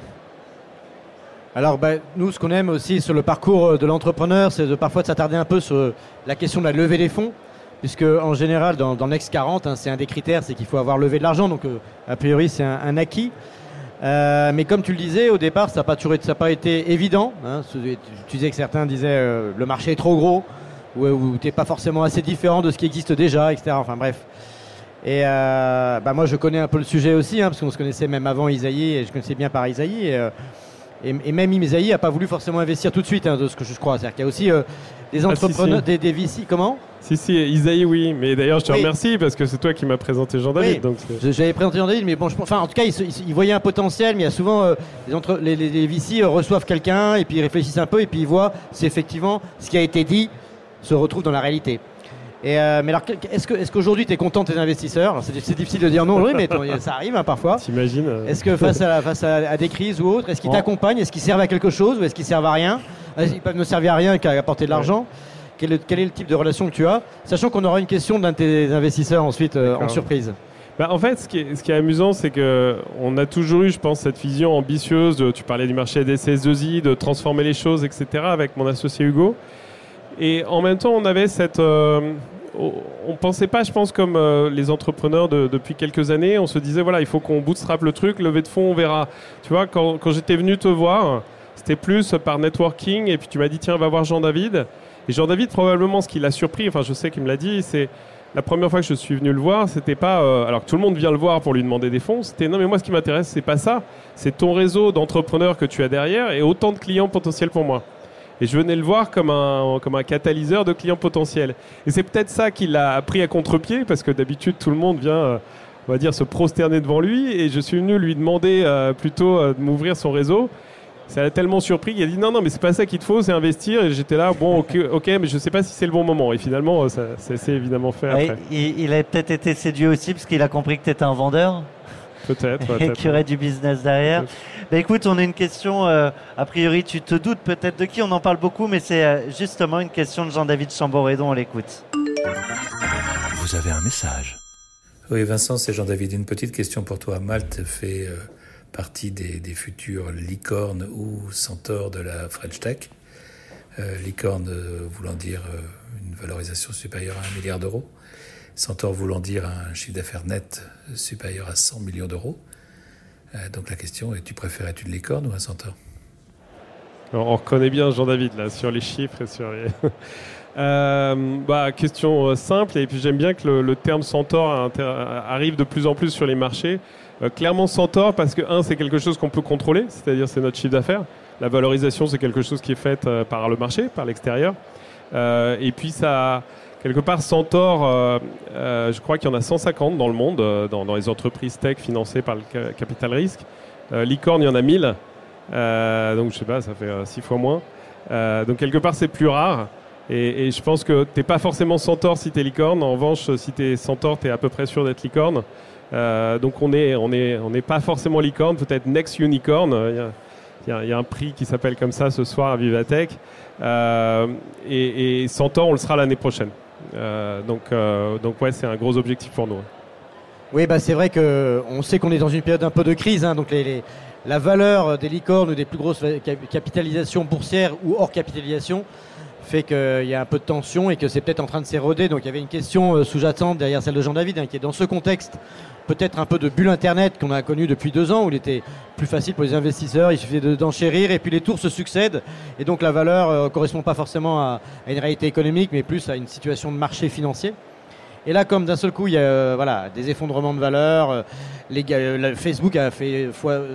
Alors, bah, nous, ce qu'on aime aussi sur le parcours de l'entrepreneur, c'est de parfois de s'attarder un peu sur la question de la levée des fonds. Puisque, en général, dans, dans Next 40, hein, c'est un des critères, c'est qu'il faut avoir levé de l'argent. Donc, euh, a priori, c'est un, acquis. Euh, mais comme tu le disais, au départ, ça n'a pas, été- évident. hein. Tu, disais que certains disaient euh, le marché est trop gros, ou, ou tu n'es pas forcément assez différent de ce qui existe déjà, etc. Enfin, bref. Et euh, bah, moi, je connais un peu le sujet aussi, hein, parce qu'on se connaissait même avant Isaïe, et je connaissais bien par Isaïe. Et, euh, même Isaïe n'a pas voulu forcément investir tout de suite, de ce que je crois. C'est-à-dire qu'il y a aussi des Ah, si, entrepreneurs, si. des, des VC. Comment? Si, si, Isaïe, oui. Mais d'ailleurs, je te Oui. remercie parce que c'est toi qui m'as présenté Jean-David. Oui. donc J'avais présenté Jean-David, mais bon, je, enfin, en tout cas, ils, ils voyaient un potentiel, mais il y a souvent euh, les, entre, les, les, les VC euh, reçoivent quelqu'un et puis ils réfléchissent un peu et puis ils voient si effectivement ce qui a été dit se retrouve dans la réalité. Et euh, mais alors, est-ce que est-ce qu'aujourd'hui tu es content de tes investisseurs C'est c'est difficile de dire non, oui, mais ton- ça arrive hein, parfois. T'imagines euh, Est-ce que face à, face à, à des crises ou autres, est-ce qu'ils Bon. t'accompagnent Est-ce qu'ils servent à quelque chose ou est-ce qu'ils servent à rien Euh, Ils peuvent ne servir à rien qu'à apporter de l'argent. Quel, est- quel est le type de relation que tu as Sachant qu'on aura une question d'un de tes investisseurs ensuite euh, en surprise. Bah, en fait, ce qui est, ce qui est amusant, c'est que on a toujours eu, je pense, cette vision ambitieuse. De, tu parlais du marché des CS2I, de transformer les choses, etc. Avec mon associé Hugo. Et en même temps, on avait cette. euh, on pensait pas, je pense, comme euh, les entrepreneurs de- depuis quelques années. On se disait, voilà, il faut qu'on bootstrap le truc, lever de fonds, on verra. Tu vois, quand, quand j'étais venu te voir, c'était plus par networking. Et puis tu m'as dit, tiens, va voir Jean-David. Et Jean-David, probablement, ce qui l'a surpris, enfin, je sais qu'il me l'a dit, c'est la première fois que je suis venu le voir, c'était pas. euh, alors que tout le monde vient le voir pour lui demander des fonds, c'était non, mais moi, ce qui m'intéresse, c'est pas ça. C'est ton réseau d'entrepreneurs que tu as derrière et autant de clients potentiels pour moi. Et je venais le voir comme un, comme un catalyseur de clients potentiels. Et c'est peut-être ça qui l'a pris à contre-pied, parce que d'habitude, tout le monde vient, euh, on va dire, se prosterner devant lui. Et je suis venu lui demander euh, plutôt euh, de m'ouvrir son réseau. Ça l'a tellement surpris qu'il a dit non, non, mais c'est pas ça qu'il te faut, c'est investir. Et j'étais là, bon, ok, ok, mais je sais pas si c'est le bon moment. Et finalement, euh, ça, ça s'est évidemment fait Ouais, après. il, il a peut-être été séduit aussi parce qu'il a compris que tu étais un vendeur? Peut-être. et y aurait du business derrière. Bah, écoute, on a une question, euh, a priori tu te doutes peut-être de qui, on en parle beaucoup, mais c'est euh, justement une question de Jean-David Chamboredon, on l'écoute. Vous avez un message. Oui, Vincent, c'est Jean-David. Une petite question pour toi. Malte fait euh, partie des, des futures licornes ou centaures de la French Tech. Euh, licorne euh, voulant dire euh, une valorisation supérieure à un milliard d'euros. Centaure voulant dire un chiffre d'affaires net supérieur à 100 millions d'euros. Euh, donc la question est, tu préfères être une licorne ou un centaure? On on reconnaît bien Jean-David là sur les chiffres et sur les. Euh, bah, question euh, simple et puis j'aime bien que le, terme centaure arrive de plus en plus sur les marchés. Clairement centaure parce que un c'est quelque chose qu'on peut contrôler, c'est-à-dire c'est notre chiffre d'affaires. La valorisation c'est quelque chose qui est fait euh, par le marché, par l'extérieur. Et puis ça, quelque part, Centaure, euh, euh, je crois qu'il y en a 150 dans le monde, euh, dans, dans les entreprises tech financées par le ca- capital risque. Euh, licorne, il y en a 1000. Euh, donc, je sais pas, ça fait 6 fois moins. Euh, donc, quelque part, c'est plus rare. Et, et je pense que t'es pas forcément Centaure si t'es licorne. En revanche, si t'es Centaure, t'es à peu près sûr d'être licorne. Euh, donc, on est, on est, on n'est pas forcément licorne, peut-être next unicorn. Il y y, a, un prix qui s'appelle comme ça ce soir à Vivatech. Euh, et, et Centaure, on le sera l'année prochaine. Euh, donc, euh, donc ouais, c'est un gros objectif pour nous. Oui, bah c'est vrai que on sait qu'on est dans une période un peu de crise, hein, donc les, la valeur des licornes ou des plus grosses cap- capitalisations boursières ou hors capitalisation fait qu'il y a un peu de tension et que c'est peut-être en train de s'éroder. Donc il y avait une question euh, sous-jacente derrière celle de Jean-David, hein, qui est dans ce contexte peut-être un peu de bulle Internet qu'on a connu depuis deux ans, où il était plus facile pour les investisseurs, il suffisait de- d'enchérir et puis les tours se succèdent et donc la valeur ne correspond pas forcément à, une réalité économique, mais plus à une situation de marché financier. Et là, comme d'un seul coup, il y a euh, voilà, des effondrements de valeur, euh, euh, Facebook a, fait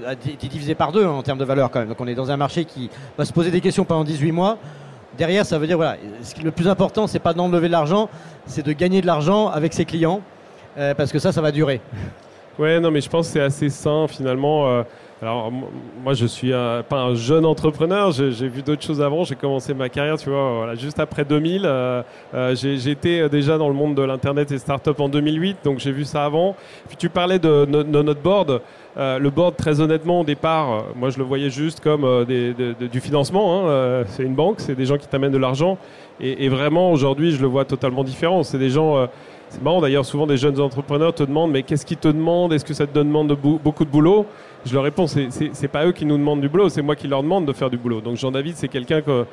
a été divisé par deux hein, en termes de valeur quand même. Donc on est dans un marché qui va se poser des questions pendant 18 mois. Derrière, ça veut dire, voilà, le plus important, c'est pas d'enlever de l'argent, c'est de gagner de l'argent avec ses clients, euh, parce que ça, ça va durer. Ouais, non, mais je pense que c'est assez sain finalement. euh, alors, moi, je suis pas un jeune entrepreneur, j'ai vu d'autres choses avant. J'ai commencé ma carrière, tu vois, juste après 2000. euh, euh, déjà dans le monde de l'internet et start-up en 2008, donc j'ai vu ça avant. Puis tu parlais de, de notre board. Euh, le board, très honnêtement, au départ, euh, moi, je le voyais juste comme euh, des- de- du financement. hein, euh, c'est une banque, c'est des gens qui t'amènent de l'argent. Et, et vraiment, aujourd'hui, je le vois totalement différent. C'est des gens. euh, c'est marrant d'ailleurs, souvent des jeunes entrepreneurs te demandent mais qu'est-ce qu'ils te demandent? Est-ce que ça te demande de beaucoup de boulot? Je leur réponds c'est- c'est pas eux qui nous demandent du boulot, c'est moi qui leur demande de faire du boulot. Donc Jean-David, c'est quelqu'un que,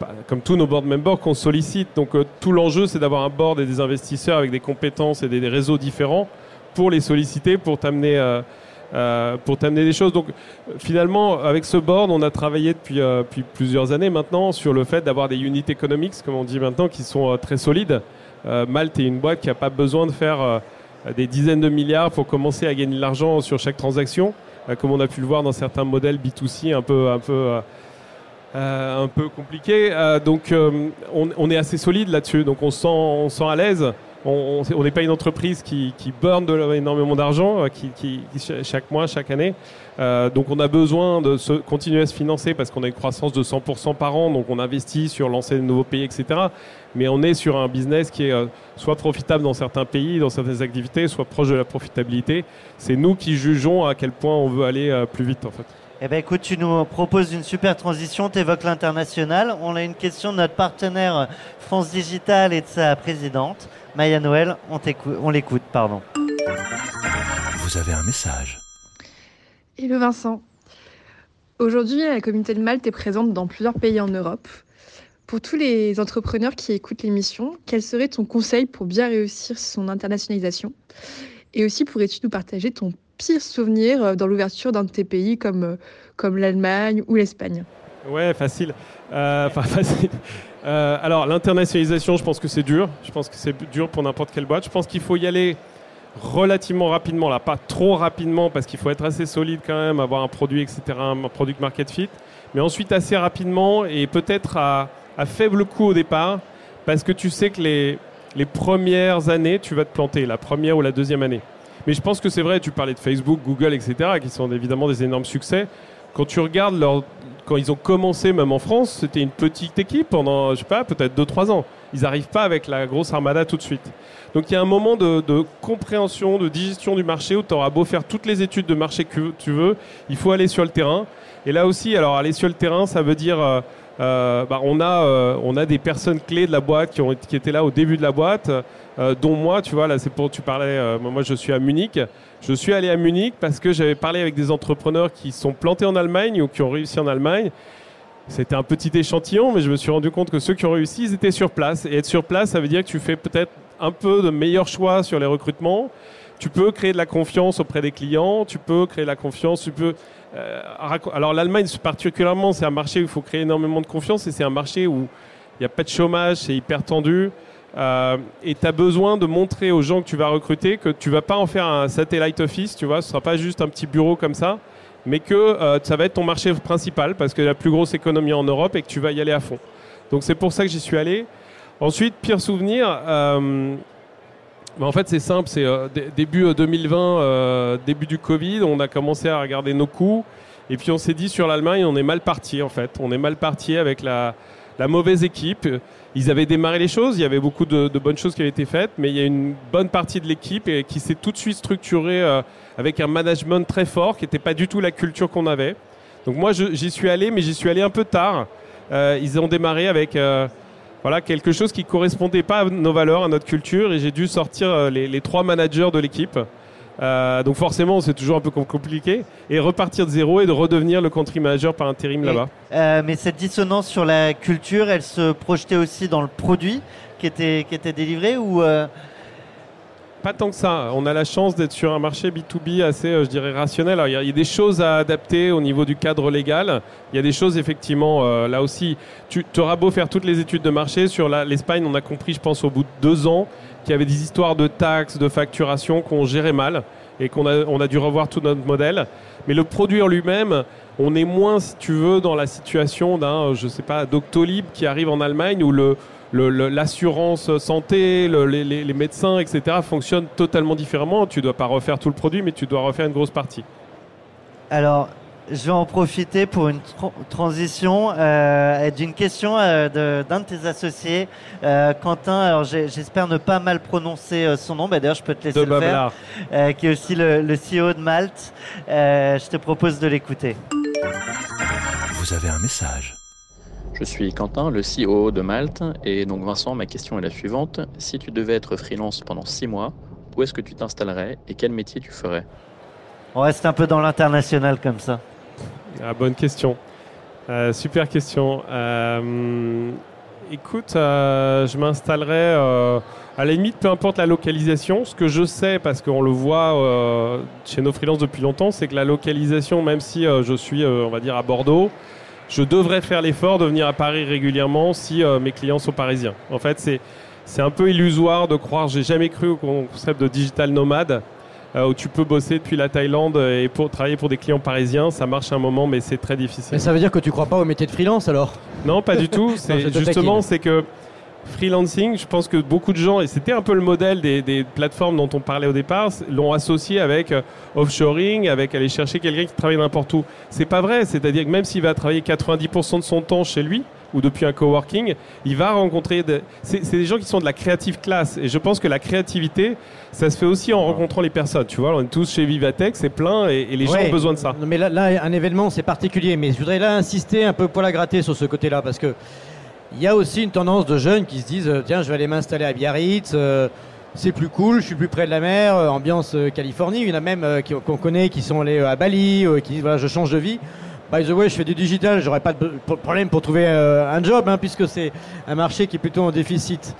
bah, comme tous nos board members, qu'on sollicite. Donc tout l'enjeu, c'est d'avoir un board et des investisseurs avec des compétences et des, réseaux différents pour les solliciter, pour t'amener. Euh, pour t'amener des choses. Donc finalement, avec ce board, on a travaillé depuis, euh, plusieurs années maintenant sur le fait d'avoir des unit economics, comme on dit maintenant, qui sont euh, très solides. Malte est une boîte qui n'a pas besoin de faire des dizaines de milliards pour commencer à gagner de l'argent sur chaque transaction, comme on a pu le voir dans certains modèles B2C un peu, un. Euh, donc on, est assez solide là-dessus, donc on se on se sent à l'aise. On n'est pas une entreprise qui, qui de, énormément d'argent, euh, qui, qui- qui ch- chaque mois, chaque année. Euh, donc on a besoin de se, continuer à se financer parce qu'on a une croissance de 100% par an, donc on investit sur lancer de nouveaux pays, etc. Mais on est sur un business qui est euh, soit profitable dans certains pays, dans certaines activités, soit proche de la profitabilité. C'est nous qui jugeons à quel point on veut aller euh, plus vite en fait. Eh ben écoute, tu nous proposes une super transition, tu évoques l'international. On a une question de notre partenaire France Digital et de sa présidente, Maya Noël. On l'écoute, pardon. Vous avez un message. Hello Vincent. Aujourd'hui, la communauté de Malte est présente dans plusieurs pays en Europe. Pour tous les entrepreneurs qui écoutent l'émission, quel serait ton conseil pour bien réussir son internationalisation? Et aussi, pourrais-tu nous partager ton pire souvenir euh, dans l'ouverture d'un de tes pays comme, euh, comme l'Allemagne ou l'Espagne Ouais, facile. Euh, Enfin, facile. Alors, l'internationalisation, je pense que c'est dur. Je pense que c'est dur pour n'importe quelle boîte. Je pense qu'il faut y aller relativement rapidement, là, pas trop rapidement, parce qu'il faut être assez solide quand même, avoir un produit, etc., un product market fit. Mais ensuite, assez rapidement et peut-être à, à faible coût au départ, parce que tu sais que les, les premières années, tu vas te planter, la première ou la deuxième année. Mais je pense que c'est vrai, tu parlais de Facebook, Google, etc., qui sont évidemment des énormes succès. Quand tu regardes leur, quand ils ont commencé, même en France, c'était une petite équipe pendant, je sais pas, peut-être 2-3 ans. Ils n'arrivent pas avec la grosse armada tout de suite. Donc il y a un moment de, compréhension, de digestion du marché où tu auras beau faire toutes les études de marché que tu veux, il faut aller sur le terrain. Et là aussi, alors aller sur le terrain, ça veut dire, euh, euh, bah, on, a, euh, on a des personnes clés de la boîte qui, ont, qui étaient là au début de la boîte, euh, dont moi, tu vois, là c'est pour, tu parlais, euh, moi je suis à Munich. Je suis allé à Munich parce que j'avais parlé avec des entrepreneurs qui sont plantés en Allemagne ou qui ont réussi en Allemagne. C'était un petit échantillon, mais je me suis rendu compte que ceux qui ont réussi, ils étaient sur place. Et être sur place, ça veut dire que tu fais peut-être un peu de meilleurs choix sur les recrutements. Tu peux créer de la confiance auprès des clients, tu peux créer de la confiance, tu peux... euh, alors l'Allemagne particulièrement, c'est un marché où il faut créer énormément de confiance et c'est un marché où il n'y a pas de chômage, c'est hyper tendu. Euh, et tu as besoin de montrer aux gens que tu vas recruter que tu vas pas en faire un satellite office, tu vois, ce sera pas juste un petit bureau comme ça, mais que euh, ça va être ton marché principal parce que la plus grosse économie en Europe et que tu vas y aller à fond. Donc c'est pour ça que j'y suis allé. Ensuite, pire souvenir. euh, bah, en fait, c'est simple. C'est euh, dé- début euh, 2020, euh, début du Covid. On a commencé à regarder nos coûts. Et puis on s'est dit sur l'Allemagne, on est mal parti en fait. On est mal parti avec la mauvaise équipe. Ils avaient démarré les choses, il y avait beaucoup de, bonnes choses qui avaient été faites, mais il y a une bonne partie de l'équipe qui s'est tout de suite structurée euh, avec un management très fort, qui n'était pas du tout la culture qu'on avait. Donc moi, j'y suis allé, mais j'y suis allé un peu tard. Euh, ils ont démarré avec euh, voilà, quelque chose qui correspondait pas à nos valeurs, à notre culture, et j'ai dû sortir les trois managers de l'équipe. Euh, donc forcément, c'est toujours un peu com- compliqué. Et repartir de zéro et de redevenir le country manager par intérim là-bas. Euh, mais cette dissonance sur la culture, elle se projetait aussi dans le produit qui était, qui était délivré ou euh, Pas tant que ça. On a la chance d'être sur un marché B2B assez, je dirais, rationnel. Alors, Il y, a- il y a des choses à adapter au niveau du cadre légal. Il y a des choses, effectivement, euh, là aussi. Tu auras beau faire toutes les études de marché. Sur l'Espagne, on a compris, je pense, au bout de deux ans, qu'il y avait des histoires de taxes, de facturation qu'on gérait mal et qu'on a, on a dû revoir tout notre modèle. Mais le produit en lui-même, on est moins, si tu veux, dans la situation d'un, euh, je sais pas, Doctolib qui arrive en Allemagne où le, l'assurance santé, le- les, médecins, etc. fonctionnent totalement différemment. Tu dois pas refaire tout le produit, mais tu dois refaire une grosse partie. Alors, je vais en profiter pour une tran- transition euh, et d'une question euh, de- d'un de, tes associés, euh, Quentin. J'espère ne pas mal prononcer euh, son nom. Bah, D'ailleurs, je peux te laisser De le faire. Euh, qui est aussi le, le CEO de Malte. Euh, je te propose de l'écouter. Vous avez un message. Je suis Quentin, le CEO de Malte. Et donc Vincent, ma question est la suivante. Si tu devais être freelance pendant six mois, où est-ce que tu t'installerais et quel métier tu ferais? On reste un peu dans l'international comme ça. Ah, bonne question. Euh, super question. Euh, écoute, euh, je m'installerai à la limite, peu importe la localisation. Ce que je sais, parce qu'on le voit chez nos freelances depuis longtemps, c'est que la localisation, même si je suis, on va dire, à Bordeaux, je devrais faire l'effort de venir à Paris régulièrement si mes clients sont parisiens. En fait, c'est un peu illusoire de croire. J'ai jamais cru au concept de digital nomade où tu peux bosser depuis la Thaïlande et pour travailler pour des clients parisiens. Ça marche un moment, mais c'est très difficile. Mais ça veut dire que tu crois pas au métier de freelance alors? Non, pas du tout. C'est te justement, c'est que freelancing, je pense que beaucoup de gens, et c'était un peu le modèle des, des plateformes dont on parlait au départ, l'ont associé avec euh, offshoring, avec aller chercher quelqu'un qui travaille n'importe où. C'est pas vrai. C'est-à-dire que même s'il va travailler 90% de son temps chez lui ou depuis un coworking, il va rencontrer. c'est des gens qui sont de la créative classe. Et je pense que la créativité, ça se fait aussi en rencontrant les personnes. Tu vois, on est tous chez Vivatech, c'est plein, et, et les gens ont besoin de ça. Mais là, là, un événement, c'est particulier. Mais je voudrais là insister un peu poil à gratter sur ce côté-là. Parce que il y a aussi une tendance de jeunes qui se disent euh, Tiens, je vais aller m'installer à Biarritz. euh, c'est plus cool, je suis plus près de la mer, euh, ambiance euh, Californie. Il y en a même qui- qu'on connaît qui sont allés à Bali, qui disent voilà, je change de vie. By the way, je fais du digital, j'aurais pas de problème pour trouver un job, hein, puisque c'est un marché qui est plutôt en déficit.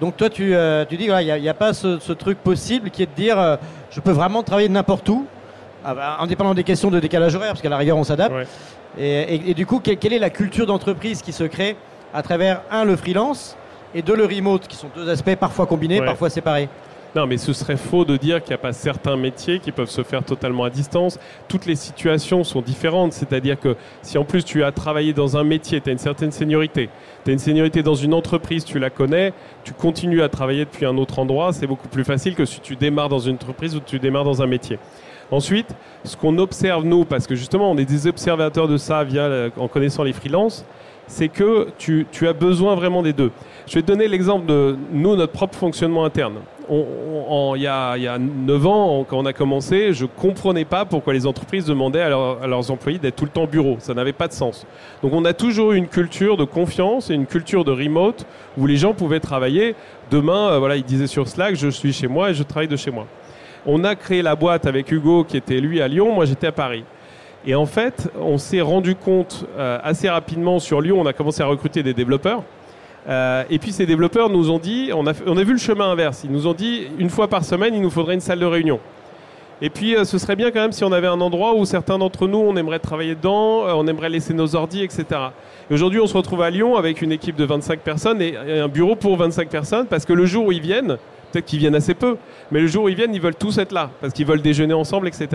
Donc toi, tu, euh, tu dis, voilà, il n'y a, pas ce, ce truc possible qui est de dire, euh, je peux vraiment travailler de n'importe où, ah bah, en dépendant des questions de décalage horaire, parce qu'à la rigueur, on s'adapte. Ouais. Et, et- et du coup, quelle, quelle est la culture d'entreprise qui se crée à travers, un, le freelance, et deux, le remote, qui sont deux aspects parfois combinés, Ouais. parfois séparés? Non, mais ce serait faux de dire qu'il n'y a pas certains métiers qui peuvent se faire totalement à distance. Toutes les situations sont différentes. C'est-à-dire que si en plus tu as travaillé dans un métier, tu as une certaine seniorité, tu as une seniorité dans une entreprise, tu la connais, tu continues à travailler depuis un autre endroit, c'est beaucoup plus facile que si tu démarres dans une entreprise ou tu démarres dans un métier. Ensuite, ce qu'on observe nous, parce que justement on est des observateurs de ça via, la- en connaissant les freelances, c'est que tu, tu as besoin vraiment des deux. Je vais te donner l'exemple de nous, notre propre fonctionnement interne. Il y, a, y a 9 ans, quand on a commencé, je ne comprenais pas pourquoi les entreprises demandaient à, à leurs employés d'être tout le temps au bureau. Ça n'avait pas de sens. Donc on a toujours eu une culture de confiance et une culture de remote où les gens pouvaient travailler. Demain, euh, voilà, ils disaient sur Slack, je suis chez moi et je travaille de chez moi. On a créé la boîte avec Hugo qui était lui à Lyon, moi j'étais à Paris. Et en fait, on s'est rendu compte euh, assez rapidement sur Lyon, on a commencé à recruter des développeurs. Euh, et puis ces développeurs nous ont dit, on a, vu le chemin inverse, ils nous ont dit une fois par semaine, il nous faudrait une salle de réunion. Et puis euh, ce serait bien quand même si on avait un endroit où certains d'entre nous, on aimerait travailler dedans, on aimerait laisser nos ordis, etc. Et aujourd'hui, on se retrouve à Lyon avec une équipe de 25 personnes et un bureau pour 25 personnes parce que le jour où ils viennent, peut-être qu'ils viennent assez peu, mais le jour où ils viennent, ils veulent tous être là parce qu'ils veulent déjeuner ensemble, etc.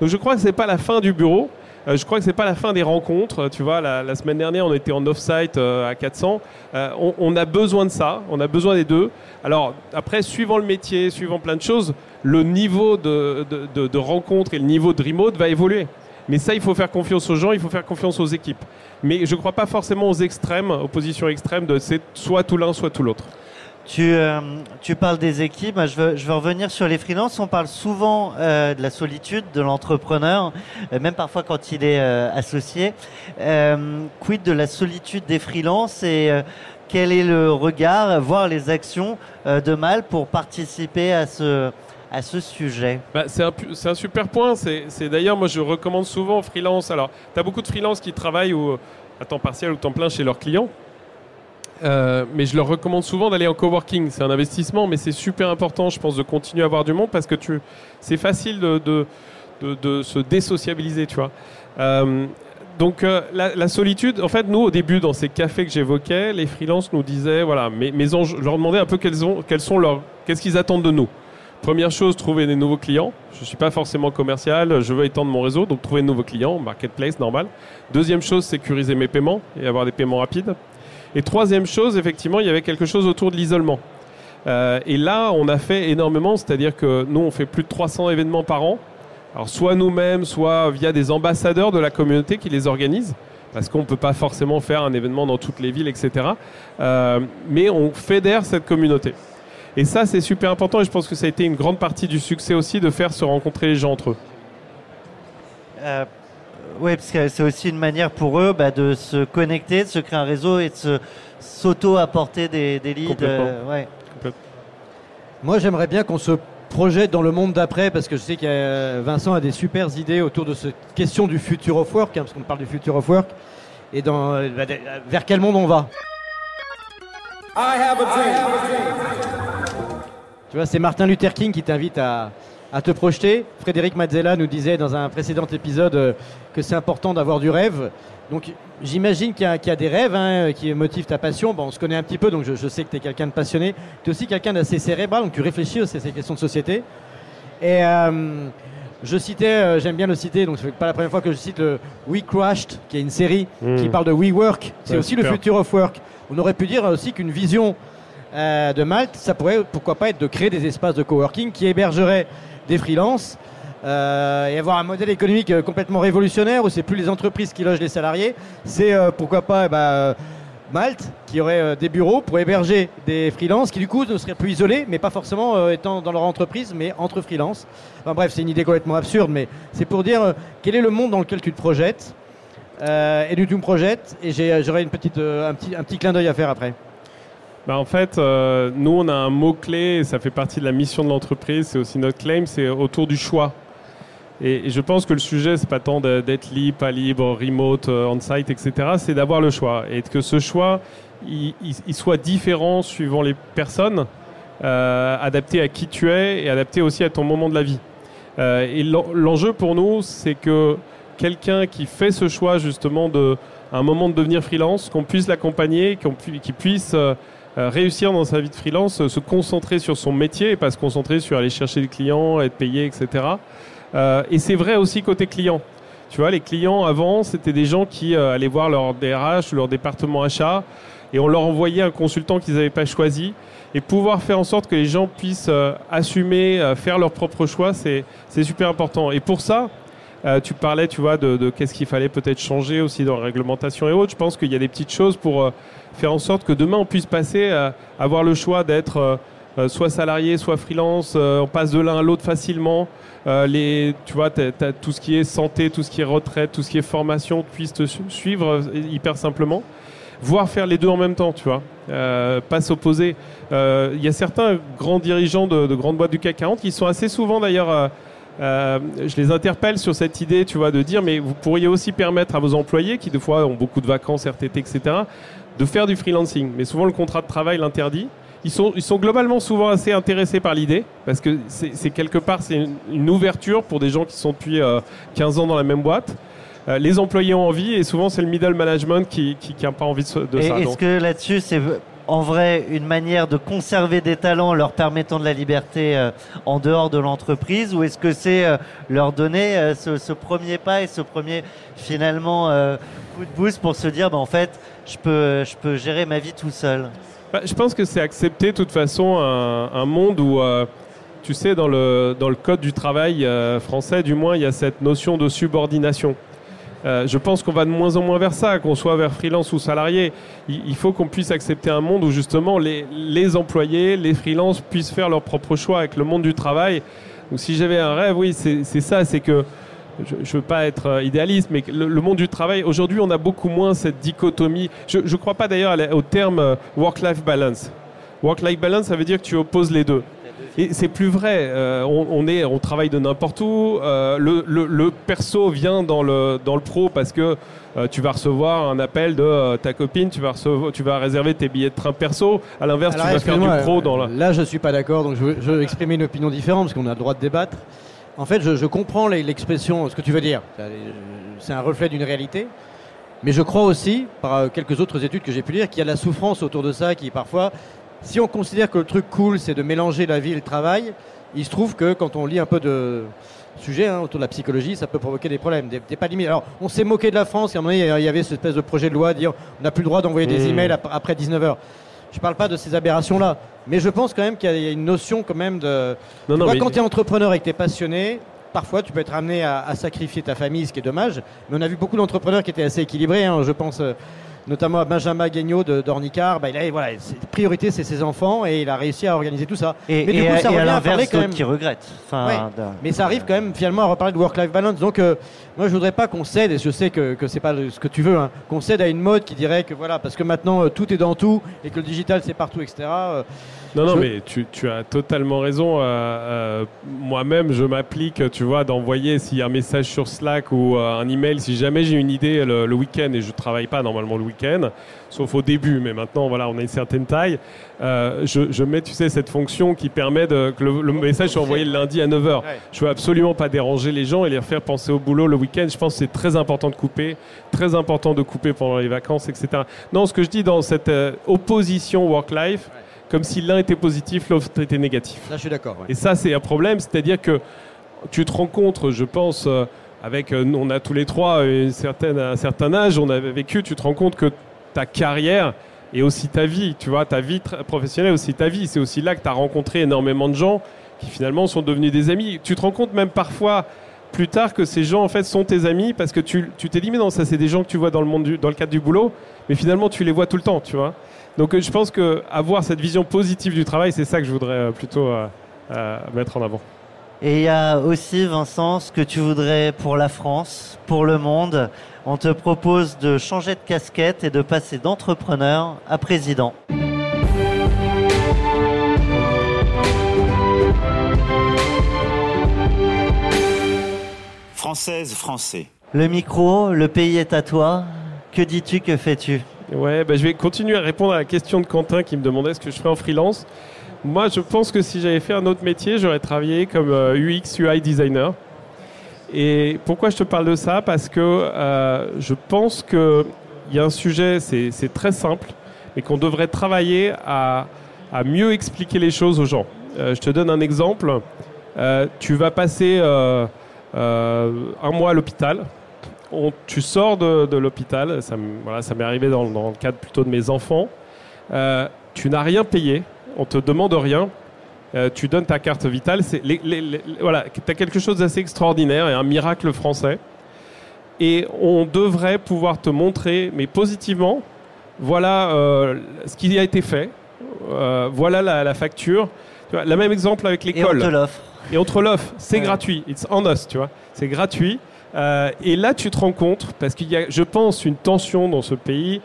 Donc je crois que c'est pas la fin du bureau, Euh, je crois que c'est pas la fin des rencontres. Tu vois, la, semaine dernière, on était en off-site euh, à 400. Euh, on, on a besoin de ça. On a besoin des deux. Alors après, suivant le métier, suivant plein de choses, le niveau de, de, de, de rencontre et le niveau de remote va évoluer. Mais ça, il faut faire confiance aux gens, il faut faire confiance aux équipes. Mais je ne crois pas forcément aux extrêmes, aux positions extrêmes de c'est soit tout l'un, soit tout l'autre. Tu, euh, tu parles des équipes, je veux, revenir sur les freelances. On parle souvent euh, de la solitude de l'entrepreneur, euh, même parfois quand il est associé. Quid de la solitude des freelances et quel est le regard, voire les actions de Mal pour participer à ce, sujet? Bah, c'est un, super point. C'est d'ailleurs, moi, je recommande souvent aux freelance. Alors, tu as beaucoup de freelance qui travaillent à temps partiel ou temps plein chez leurs clients. Euh, mais je leur recommande souvent d'aller en coworking. C'est un investissement, mais c'est super important, je pense, de continuer à avoir du monde parce que tu, c'est facile de, de, de, de se désociabiliser, tu vois. Euh, donc euh, la, la solitude, en fait, nous au début dans ces cafés que j'évoquais, les freelances nous disaient, voilà, mes, mes enjeux- je leur demandais un peu quels, ont, quels sont leurs, qu'est-ce qu'ils attendent de nous. Première chose, trouver des nouveaux clients. Je ne suis pas forcément commercial, je veux étendre mon réseau, donc trouver de nouveaux clients, marketplace normal. Deuxième chose, sécuriser mes paiements et avoir des paiements rapides. Et troisième chose, effectivement, il y avait quelque chose autour de l'isolement. Euh, et là, on a fait énormément, c'est-à-dire que nous, on fait plus de 300 événements par an. Alors, soit nous-mêmes, soit via des ambassadeurs de la communauté qui les organisent, parce qu'on ne peut pas forcément faire un événement dans toutes les villes, etc. Euh, mais on fédère cette communauté. Et ça, c'est super important et je pense que ça a été une grande partie du succès aussi de faire se rencontrer les gens entre eux. Euh, oui, parce que c'est aussi une manière pour eux bah, de se connecter, de se créer un réseau et de s'auto-apporter des, des leads. Complètement. euh, ouais. Moi, j'aimerais bien qu'on se projette dans le monde d'après, parce que je sais que euh, Vincent a des super idées autour de cette question du future of work, hein, parce qu'on parle du future of work, et dans, euh, bah, vers quel monde on va? Tu vois, c'est Martin Luther King qui t'invite à, à te projeter. Frédéric Mazzella nous disait dans un précédent épisode euh, que c'est important d'avoir du rêve. Donc j'imagine qu'il y, a- qu'il y a des rêves hein, qui motivent ta passion. Bon, on se connaît un petit peu, donc je, je sais que tu es quelqu'un de passionné. Tu es aussi quelqu'un d'assez cérébral, donc tu réfléchis aussi à ces questions de société. Et euh, je citais, euh, j'aime bien le citer, donc c'est pas la première fois que je cite le We Crashed, qui est une série Mm. qui parle de We Work. C'est Ouais, aussi le future of work. On aurait pu dire aussi qu'une vision euh, de Malte, ça pourrait pourquoi pas être de créer des espaces de coworking qui hébergeraient des freelances euh, et avoir un modèle économique euh, complètement révolutionnaire où c'est plus les entreprises qui logent les salariés, c'est euh, pourquoi pas eh ben, Malte qui aurait des bureaux pour héberger des freelances qui du coup ne seraient plus isolés, mais pas forcément étant dans leur entreprise, mais entre freelances. Enfin bref, c'est une idée complètement absurde, mais c'est pour dire quel est le monde dans lequel tu te projettes. Et du tu me projettes, et j'aurai un, petit, un petit clin d'œil à faire après. Bah, en fait, euh, nous, on a un mot-clé, et ça fait partie de la mission de l'entreprise, c'est aussi notre claim, c'est autour du choix. Et, je pense que le sujet, c'est pas tant d'être libre, pas libre, remote, euh, on-site, etc. C'est d'avoir le choix. Et que ce choix, il, soit différent suivant les personnes, euh, adapté à qui tu es et adapté aussi à ton moment de la vie. Et l'en- l'enjeu pour nous, c'est que quelqu'un qui fait ce choix justement de à un moment de devenir freelance, qu'on puisse l'accompagner, qu'on pu- qu'il puisse réussir dans sa vie de freelance, euh, se concentrer sur son métier et pas se concentrer sur aller chercher des clients, être payé, etc. Euh, et c'est vrai aussi côté client. Tu vois, les clients avant, c'était des gens qui euh, allaient voir leur DRH leur département achat et on leur envoyait un consultant qu'ils n'avaient pas choisi. Et pouvoir faire en sorte que les gens puissent euh, assumer, euh, faire leur propre choix, c'est super important. Et pour ça, euh, tu parlais, tu vois, de, qu'est-ce qu'il fallait peut-être changer aussi dans la réglementation et autres. Je pense qu'il y a des petites choses pour euh, faire en sorte que demain on puisse passer à avoir le choix d'être euh, soit salarié, soit freelance. on passe de l'un à l'autre facilement. Les, tu vois, t'as tout ce qui est santé, tout ce qui est retraite, tout ce qui est formation puisse te su- suivre hyper simplement. Voire faire les deux en même temps, tu vois. Pas s'opposer. Il y a certains grands dirigeants de, de grandes boîtes du CAC 40 qui sont assez souvent d'ailleurs. Euh, je les interpelle sur cette idée, tu vois, de dire, mais vous pourriez aussi permettre à vos employés, qui des fois ont beaucoup de vacances, RTT, etc., de faire du freelancing. Mais souvent, le contrat de travail l'interdit. Ils sont, ils sont globalement souvent assez intéressés par l'idée, parce que c'est c'est quelque part, c'est une, une ouverture pour des gens qui sont depuis euh, 15 ans dans la même boîte. Euh, les employés ont envie, et souvent, c'est le middle management qui n'a qui, qui pas envie de, ça. est-ce que là-dessus, c'est en vrai une manière de conserver des talents leur permettant de la liberté euh, en dehors de l'entreprise ou est-ce que c'est euh, leur donner euh, ce, premier pas et ce premier finalement coup de boost pour se dire bah, en fait je peux, je peux gérer ma vie tout seul? Bah, je pense que c'est accepter de toute façon un, monde où, tu sais, dans le, dans le code du travail français, du moins, il y a cette notion de subordination. Euh, je pense qu'on va de moins en moins vers ça, qu'on soit vers freelance ou salarié. Il, faut qu'on puisse accepter un monde où justement les, employés, les freelances puissent faire leurs propres choix avec le monde du travail. Ou si j'avais un rêve, oui, c'est ça, c'est que je ne veux pas être euh, idéaliste, mais le, le monde du travail, aujourd'hui, on a beaucoup moins cette dichotomie. Je ne crois pas d'ailleurs au terme euh, work-life balance. Work-life balance, ça veut dire que tu opposes les deux. Et c'est plus vrai. Euh, on, on est, on travaille de n'importe où. Euh, le, le- le perso vient dans le, dans le pro parce que euh, tu vas recevoir un appel de ta copine, tu vas, recevoir, tu vas réserver tes billets de train perso. À l'inverse, tu vas faire du pro dans la. Là, je suis pas d'accord, donc je veux, je veux exprimer une opinion différente parce qu'on a le droit de débattre. En fait, je, je comprends l'expression, ce que tu veux dire. C'est un reflet d'une réalité. Mais je crois aussi, par quelques autres études que j'ai pu lire, qu'il y a de la souffrance autour de ça qui parfois, si on considère que le truc cool, c'est de mélanger la vie et le travail, il se trouve que quand on lit un peu de sujets hein, autour de la psychologie, ça peut provoquer des problèmes, des, des pas limites. Alors, on s'est moqué de la France, et à un moment donné, il y avait cette espèce de projet de loi, dire on n'a plus le droit d'envoyer des Mmh. emails ap- après 19h. Je parle pas de ces aberrations-là, mais je pense quand même qu'il y a- il y a une notion quand même de... Non, Tu non, vois, mais- quand tu es entrepreneur et que tu es passionné, parfois tu peux être amené à, à sacrifier ta famille, ce qui est dommage. Mais on a vu beaucoup d'entrepreneurs qui étaient assez équilibrés. hein. Je pense euh, notamment à Benjamin Guignot de d'Ornicar. Bah, il a, voilà, priorité, c'est ses enfants et il a réussi à organiser tout ça. et, Mais du et coup, ça et à l'inverse d'autres même. qui regrettent Enfin, Ouais. d'un- Mais ça arrive quand même finalement à reparler de work-life balance. Donc euh, moi je voudrais pas qu'on cède, et je sais que, que c'est pas ce que tu veux, hein, qu'on cède à une mode qui dirait que voilà, parce que maintenant euh, tout est dans tout et que le digital c'est partout, etc. euh, Non, non, Je- mais tu, tu as totalement raison. Euh, euh, Moi-même, je m'applique, tu vois, d'envoyer s'il y a un message sur Slack ou euh, un email, si jamais j'ai une idée le, le week-end et je travaille pas normalement le week-end, sauf au début, mais maintenant, voilà, on a une certaine taille, euh, je, je mets, tu sais, cette fonction qui permet de, que le, le message soit envoyé le lundi à 9h. Ouais. Je veux absolument pas déranger les gens et les faire penser au boulot le week-end. Je pense que c'est très important de couper, très important de couper pendant les vacances, etc. Non, ce que je dis dans cette opposition work-life, comme si l'un était positif, l'autre était négatif. Là je suis d'accord. ouais. Et ça, c'est un problème, c'est-à-dire que tu te rencontres, je pense, euh, avec, euh, on a tous les trois une certaine, un certain âge, on avait vécu, tu te rends compte que ta carrière et aussi ta vie, tu vois, ta vie professionnelle, aussi ta vie, c'est aussi là que tu as rencontré énormément de gens qui finalement sont devenus des amis. Tu te rends compte même parfois plus tard que ces gens en fait sont tes amis parce que tu tu t'es dit mais non ça c'est des gens que tu vois dans le monde du, dans le cadre du boulot mais finalement tu les vois tout le temps tu vois donc euh, je pense que avoir cette vision positive du travail c'est ça que je voudrais euh, plutôt euh, euh, mettre en avant Et il y a aussi, Vincent, ce que tu voudrais pour la France, pour le monde. On te propose de changer de casquette et de passer d'entrepreneur à président. Française, français. Le micro, le pays est à toi. Que dis-tu, que fais-tu? Ouais, bah, je vais continuer à répondre à la question de Quentin qui me demandait ce que je ferais en freelance. Moi, je pense que si j'avais fait un autre métier, j'aurais travaillé comme euh, UX, UI designer. Et pourquoi je te parle de ça? Parce que euh, je pense qu'il y a un sujet, c'est très simple, mais qu'on devrait travailler à, mieux expliquer les choses aux gens. Euh, je te donne un exemple. Euh, tu vas passer euh, euh, un mois à l'hôpital. On- tu sors de, de l'hôpital, ça, voilà, ça m'est arrivé dans, dans le cadre plutôt de mes enfants. Euh, tu n'as rien payé, on te demande rien. Euh, tu donnes ta carte vitale. C'est les- les- les- voilà, tu as quelque chose d'assez extraordinaire et un miracle français. Et on devrait pouvoir te montrer, mais positivement, voilà euh, ce qui a été fait, voilà la, la facture. Le même exemple avec Et on l'école. te l'offre. Et on te l'offre, c'est Ouais. gratuit. It's on us, tu vois. C'est gratuit. Euh, et là, tu te rends compte, parce qu'il y a, je pense, une tension dans ce pays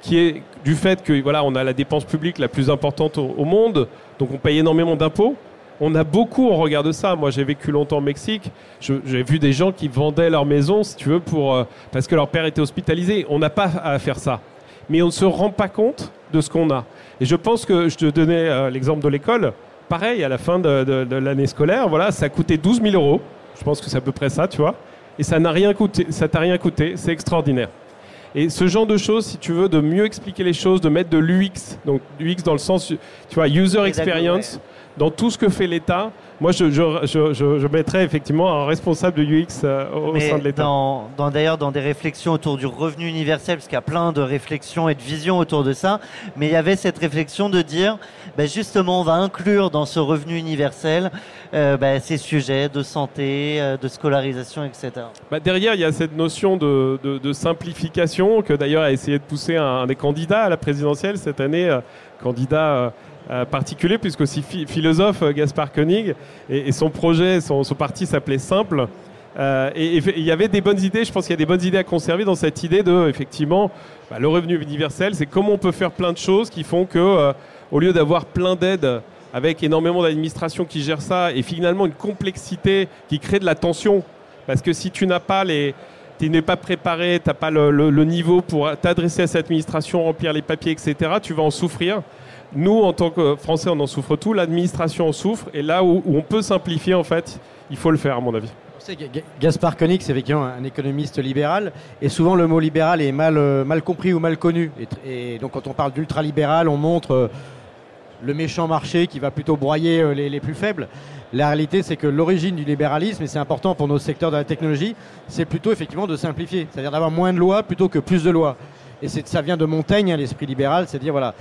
qui est du fait que voilà, on a la dépense publique la plus importante au, monde, donc on paye énormément d'impôts. On a beaucoup au regard de ça. Moi, j'ai vécu longtemps au Mexique. J'ai vu des gens qui vendaient leur maison, si tu veux, pour, euh, parce que leur père était hospitalisé. On n'a pas à faire ça. Mais on ne se rend pas compte de ce qu'on a. Et je pense que je te donnais euh, l'exemple de l'école. Pareil, à la fin de, de- de l'année scolaire, voilà, ça coûtait 12 000 euros. Je pense que c'est à peu près ça, tu vois. Et ça n'a rien coûté. Ça t'a rien coûté. C'est extraordinaire. Et ce genre de choses, si tu veux, de mieux expliquer les choses, de mettre de l'UX, donc l'UX dans le sens, tu vois, user experience, dans tout ce que fait l'État, moi, je, je, je, je, mettrais effectivement un responsable de UX euh, au sein de l'État. Dans, dans, D'ailleurs, dans des réflexions autour du revenu universel, parce qu'il y a plein de réflexions et de visions autour de ça, mais il y avait cette réflexion de dire, ben justement, on va inclure dans ce revenu universel euh, ben, ces sujets de santé, euh, de scolarisation, etc. Bah derrière, il y a cette notion de, de, de simplification que d'ailleurs a essayé de pousser un, des candidats à la présidentielle cette année, candidat particulier, puisque aussi philosophe euh, Gaspard Koenig, et, son projet, son, parti s'appelait Simple. Euh, et il y avait des bonnes idées, je pense qu'il y a des bonnes idées à conserver dans cette idée de, effectivement, bah, le revenu universel, c'est comment on peut faire plein de choses qui font que, au lieu d'avoir plein d'aides avec énormément d'administration qui gère ça, et finalement une complexité qui crée de la tension, parce que si tu n'es pas préparé, tu n'as pas le, niveau pour t'adresser à cette administration, remplir les papiers, etc., tu vas en souffrir. Nous, en tant que Français, on en souffre tout, l'administration en souffre, et là où, on peut simplifier, en fait, il faut le faire, à mon avis. Gaspard Koenig, c'est effectivement un économiste libéral, et souvent le mot libéral est mal, euh, mal compris ou mal connu. Et, donc quand on parle d'ultralibéral, on montre euh, le méchant marché qui va plutôt broyer euh, les, les plus faibles. La réalité, c'est que l'origine du libéralisme, et c'est important pour nos secteurs de la technologie, c'est plutôt effectivement de simplifier, c'est-à-dire d'avoir moins de lois plutôt que plus de lois. Et ça vient de Montaigne, hein, l'esprit libéral, c'est dire voilà,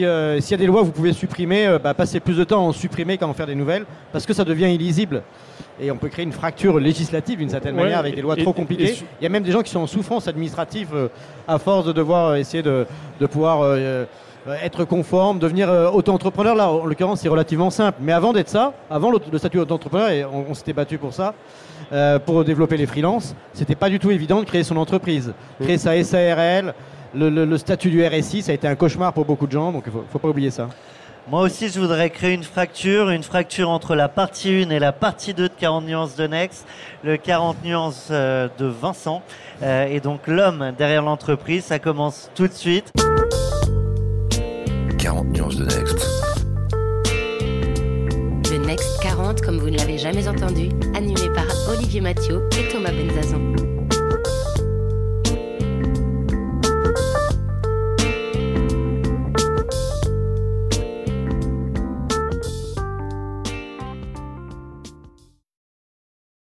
euh, s'il y a des lois vous pouvez supprimer, euh, bah, passez plus de temps à en supprimer qu'à en faire des nouvelles, parce que ça devient illisible. Et on peut créer une fracture législative d'une certaine manière avec des lois trop compliquées. Il y a même des gens qui sont en souffrance administrative euh, à force de devoir essayer de, de pouvoir être conforme, devenir auto-entrepreneur. Là, en l'occurrence, c'est relativement simple. Mais avant d'être ça, avant le, statut d'auto-entrepreneur, et on, on s'était battu pour ça, pour développer les freelances, c'était pas du tout évident de créer son entreprise, créer sa SARL, le, statut du RSI, ça a été un cauchemar pour beaucoup de gens, donc il ne faut, pas oublier ça. Moi aussi, je voudrais créer une fracture, une fracture entre la partie 1 et la partie 2 de 40 nuances de Next, le 40 nuances euh, de Vincent, euh, et donc l'homme derrière l'entreprise. Ça commence tout de suite. 40 nuances de Next. Le Next 40, comme vous ne l'avez jamais entendu, animé par Olivier Mathieu et Thomas Benzazon.